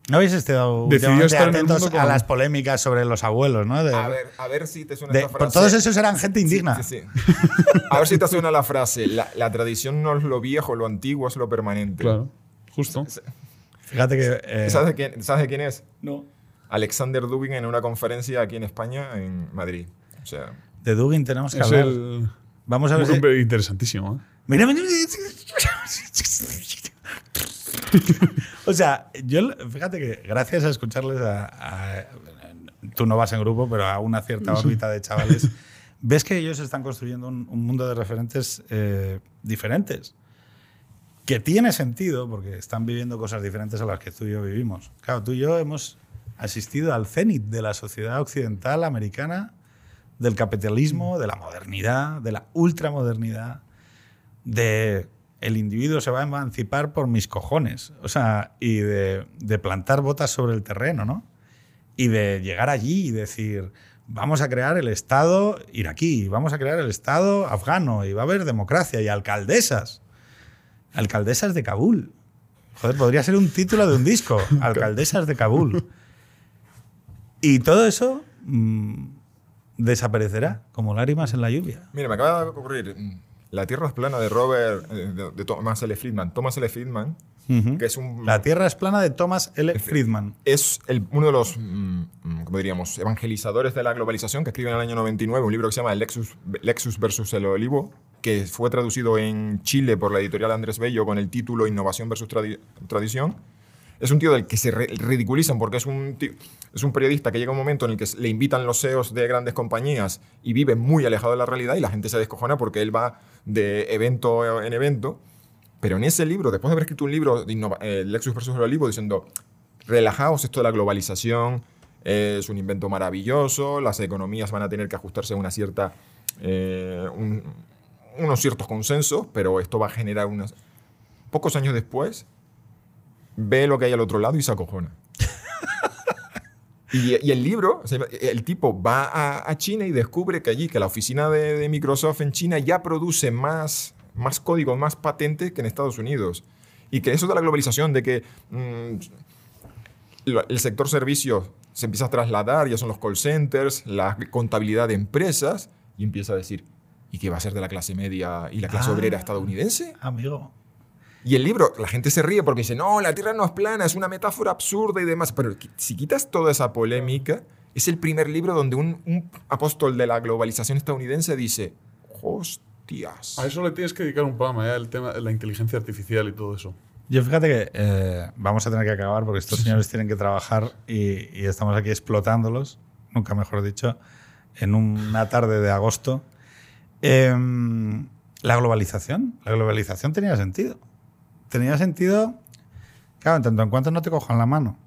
¿No habéis estado atentos a las polémicas sobre los abuelos, ¿no? De- A ver, a ver si te suena de- esta por frase. todos esos eran gente indigna. Sí, sí. A ver si te suena la frase. La, la tradición no es lo viejo, lo antiguo es lo permanente. Claro, justo. Fíjate que. eh, ¿Sabes, de quién, ¿Sabes de quién es? no. Alexander Dugin en una conferencia aquí en España, en Madrid. O sea, De Dugin tenemos que Es hablar. el. Vamos a ver un si- interesantísimo. ¿eh? Mira, mira, mira. O sea, yo fíjate que gracias a escucharles a, a- tú no vas en grupo, pero a una cierta órbita de chavales, ves que ellos están construyendo un, un mundo de referentes eh, diferentes. Que tiene sentido porque están viviendo cosas diferentes a las que tú y yo vivimos. Claro, tú y yo hemos asistido al cenit de la sociedad occidental americana, del capitalismo, de la modernidad, de la ultramodernidad, de el individuo se va a emancipar por mis cojones, o sea, y de, de plantar botas sobre el terreno, ¿no? Y de llegar allí y decir, vamos a crear el Estado iraquí, vamos a crear el Estado afgano, y va a haber democracia y alcaldesas. Alcaldesas de Kabul. Joder, podría ser un título de un disco. Alcaldesas de Kabul. Y todo eso mm, desaparecerá como lágrimas en la lluvia. mira, me acaba de ocurrir mm, La Tierra es plana de Robert, eh, de, de Thomas L. Friedman. Thomas L. Friedman, que es un... La Tierra es plana de Thomas L. Friedman. es el- uno de los, mm, ¿cómo diríamos?, evangelizadores de la globalización, que escribe en el año 99 un libro que se llama Lexus, Lexus versus el Olivo, que fue traducido en Chile por la editorial Andrés Bello con el título Innovación versus tradi- Tradición. Es un tío del que se ridiculizan porque es un, tío- es un periodista que llega un momento en el que le invitan los CEOs de grandes compañías y vive muy alejado de la realidad y la gente se descojona porque él va de evento en evento. Pero en ese libro, después de haber escrito un libro, de eh, Lexus versus Olivo, diciendo, relajaos, esto de la globalización es un invento maravilloso, las economías van a tener que ajustarse a una cierta, eh, un- unos ciertos consensos, pero esto va a generar unas... Pocos años después, ve lo que hay al otro lado y se acojona. Y, y el libro, el tipo va a, a China y descubre que allí, que la oficina de, de Microsoft en China ya produce más, más código, más patentes que en Estados Unidos. Y que eso de la globalización, de que mm, el sector servicios se empieza a trasladar, ya son los call centers, la contabilidad de empresas, y empieza a decir, ¿y qué va a ser de la clase media y la clase Ah. obrera estadounidense? Amigo. Y el libro, la gente se ríe porque dice, no, la Tierra no es plana, es una metáfora absurda y demás. Pero si quitas toda esa polémica, es el primer libro donde un, un apóstol de la globalización estadounidense dice, hostias. A eso le tienes que dedicar un programa, ¿eh? el tema de la inteligencia artificial y todo eso. Yo fíjate que eh, vamos a tener que acabar porque estos señores tienen que trabajar y, y estamos aquí explotándolos, nunca mejor dicho, en una tarde de agosto. Em, la globalización, la globalización tenía sentido. Tenía sentido, claro, en tanto en cuanto no te cojan la mano.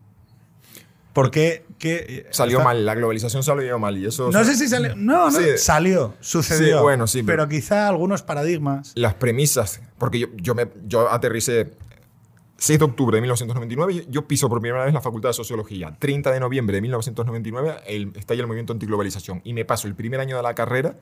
Porque que, Salió está- mal, la globalización salió mal y eso... No sé si salió. No, no, Sí. salió, sucedió. Sí, bueno, sí, Pero pero- quizá algunos paradigmas. las premisas, porque yo, yo, me, yo aterricé 6 de octubre de 1999, yo- yo piso por primera vez la Facultad de Sociología. 30 de noviembre de 1999 el, estalla el movimiento antiglobalización y me paso el primer año de la carrera,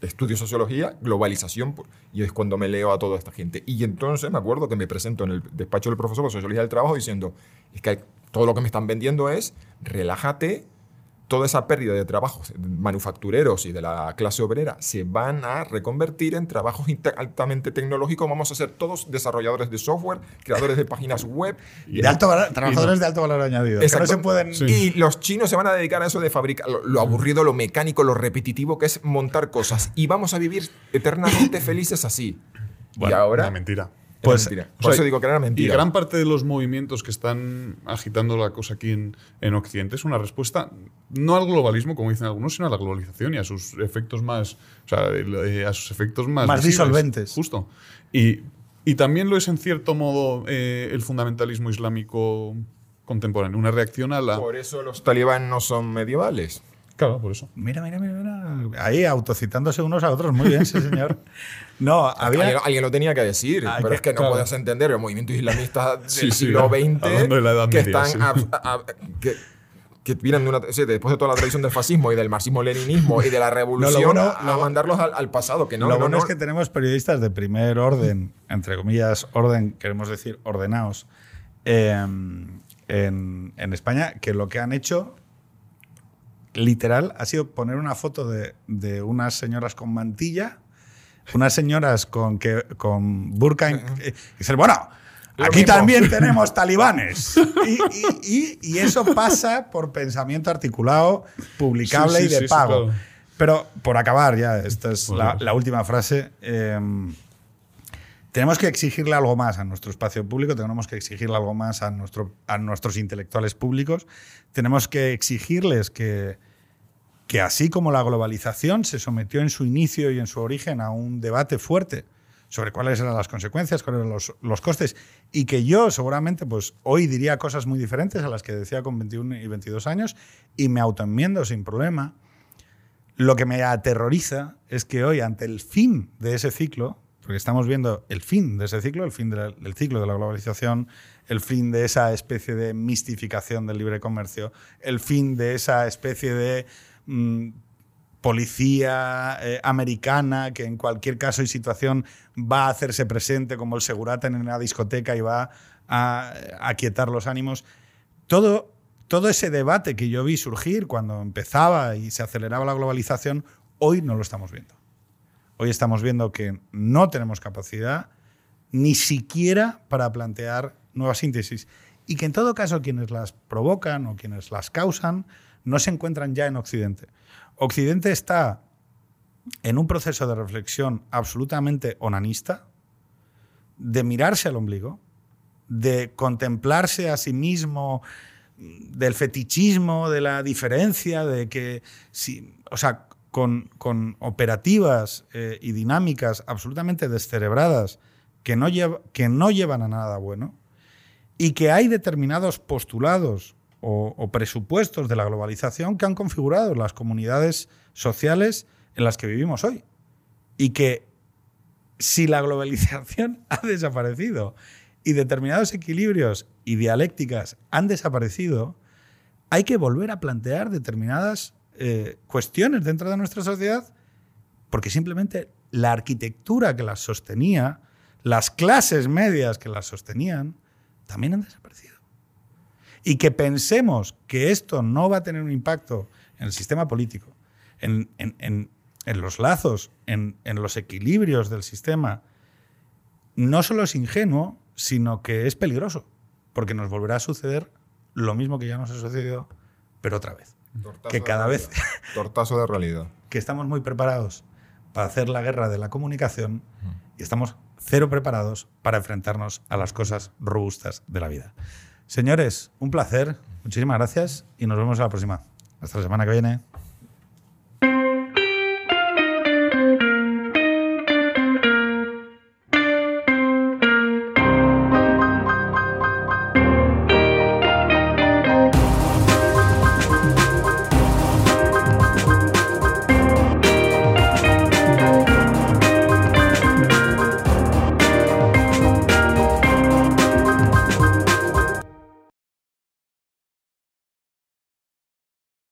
estudio Sociología, globalización, y es cuando me leo a toda esta gente. Y entonces me acuerdo que me presento en el despacho del profesor de Sociología del Trabajo diciendo, es que todo lo que me están vendiendo es, relájate, toda esa pérdida de trabajos manufactureros y de la clase obrera se van a reconvertir en trabajos altamente tecnológicos. Vamos a ser todos desarrolladores de software, creadores de páginas web. De alto valor- trabajadores de alto valor añadido. que no Exacto. se pueden. Sí. Y los chinos se van a dedicar a eso de fabricar lo, lo aburrido, lo mecánico, lo repetitivo que es montar cosas. Y vamos a vivir eternamente felices así. y Bueno, ahora. Una mentira. Pues, mentira. O Por sea, eso digo que era Y mentira. gran parte de los movimientos que están agitando la cosa aquí en, en Occidente es una respuesta no al globalismo, como dicen algunos, sino a la globalización y a sus efectos más, o sea, eh, a sus efectos más, Más disolventes. Justo. Y, y también lo es en cierto modo eh, el fundamentalismo islámico contemporáneo, una reacción a la. Por eso los talibán no son medievales. Claro, por eso. Mira, mira, mira, mira. Ahí autocitándose unos a otros. Muy bien, sí, señor. No, Alguien, había. alguien lo tenía que decir, Ah, pero que- es que no claro. puedes entender el movimiento islamista del Sí, sí, siglo XX de la Edad que Media, están sí. ab- ab- que, que vienen de una, sí, después de toda la tradición del fascismo y del marxismo-leninismo y de la revolución bueno, a, a lo- mandarlos al, al pasado, que no, lo no, bueno no. es que tenemos periodistas de primer orden, entre comillas, orden, queremos decir, ordenados, eh, en, en España, que lo que han hecho, literal, ha sido poner una foto de, de unas señoras con mantilla, unas señoras con, que, con burka, y dicen, bueno, Lo aquí mismo. también tenemos talibanes. Y, y- y- y eso pasa por pensamiento articulado, publicable Sí, sí, y de sí, pago. claro. Pero por acabar ya, esta es Bueno, la, la última frase. eh, tenemos que exigirle algo más a nuestro espacio público, tenemos que exigirle algo más a, nuestro, a nuestros intelectuales públicos, tenemos que exigirles que, que así como la globalización se sometió en su inicio y en su origen a un debate fuerte sobre cuáles eran las consecuencias, cuáles eran los, los costes, y que yo seguramente pues, hoy diría cosas muy diferentes a las que decía con 21 y 22 años, y me autoenmiendo sin problema. Lo que me aterroriza es que hoy, ante el fin de ese ciclo, porque estamos viendo el fin de ese ciclo, el fin del ciclo de la globalización, el fin de esa especie de mistificación del libre comercio, el fin de esa especie de mm, policía eh, americana que en cualquier caso y situación va a hacerse presente como el segurata en una discoteca y va a aquietar los ánimos. Todo, todo ese debate que yo vi surgir cuando empezaba y se aceleraba la globalización, hoy no lo estamos viendo. Hoy estamos viendo que no tenemos capacidad ni siquiera para plantear nuevas síntesis y que en todo caso quienes las provocan o quienes las causan no se encuentran ya en Occidente. Occidente está en un proceso de reflexión absolutamente onanista, de mirarse al ombligo de contemplarse a sí mismo, del fetichismo, de la diferencia, de que, si, o sea, con, operativas eh, y dinámicas absolutamente descerebradas que no, llevan a nada bueno, y que hay determinados postulados o, presupuestos de la globalización que han configurado las comunidades sociales en las que vivimos hoy. Y que si la globalización ha desaparecido y determinados equilibrios y dialécticas han desaparecido, hay que volver a plantear determinadas eh, cuestiones dentro de nuestra sociedad porque simplemente la arquitectura que las sostenía, las clases medias que las sostenían, también han desaparecido. Y que pensemos que esto no va a tener un impacto en el sistema político, en, en los lazos, en, los equilibrios del sistema, no solo es ingenuo, sino que es peligroso, porque nos volverá a suceder lo mismo que ya nos ha sucedido, pero otra vez. Tortazo que cada vez. Tortazo de realidad. que estamos muy preparados para hacer la guerra de la comunicación y estamos cero preparados para enfrentarnos a las cosas robustas de la vida. Señores, un placer, muchísimas gracias y nos vemos a la próxima. Hasta la semana que viene.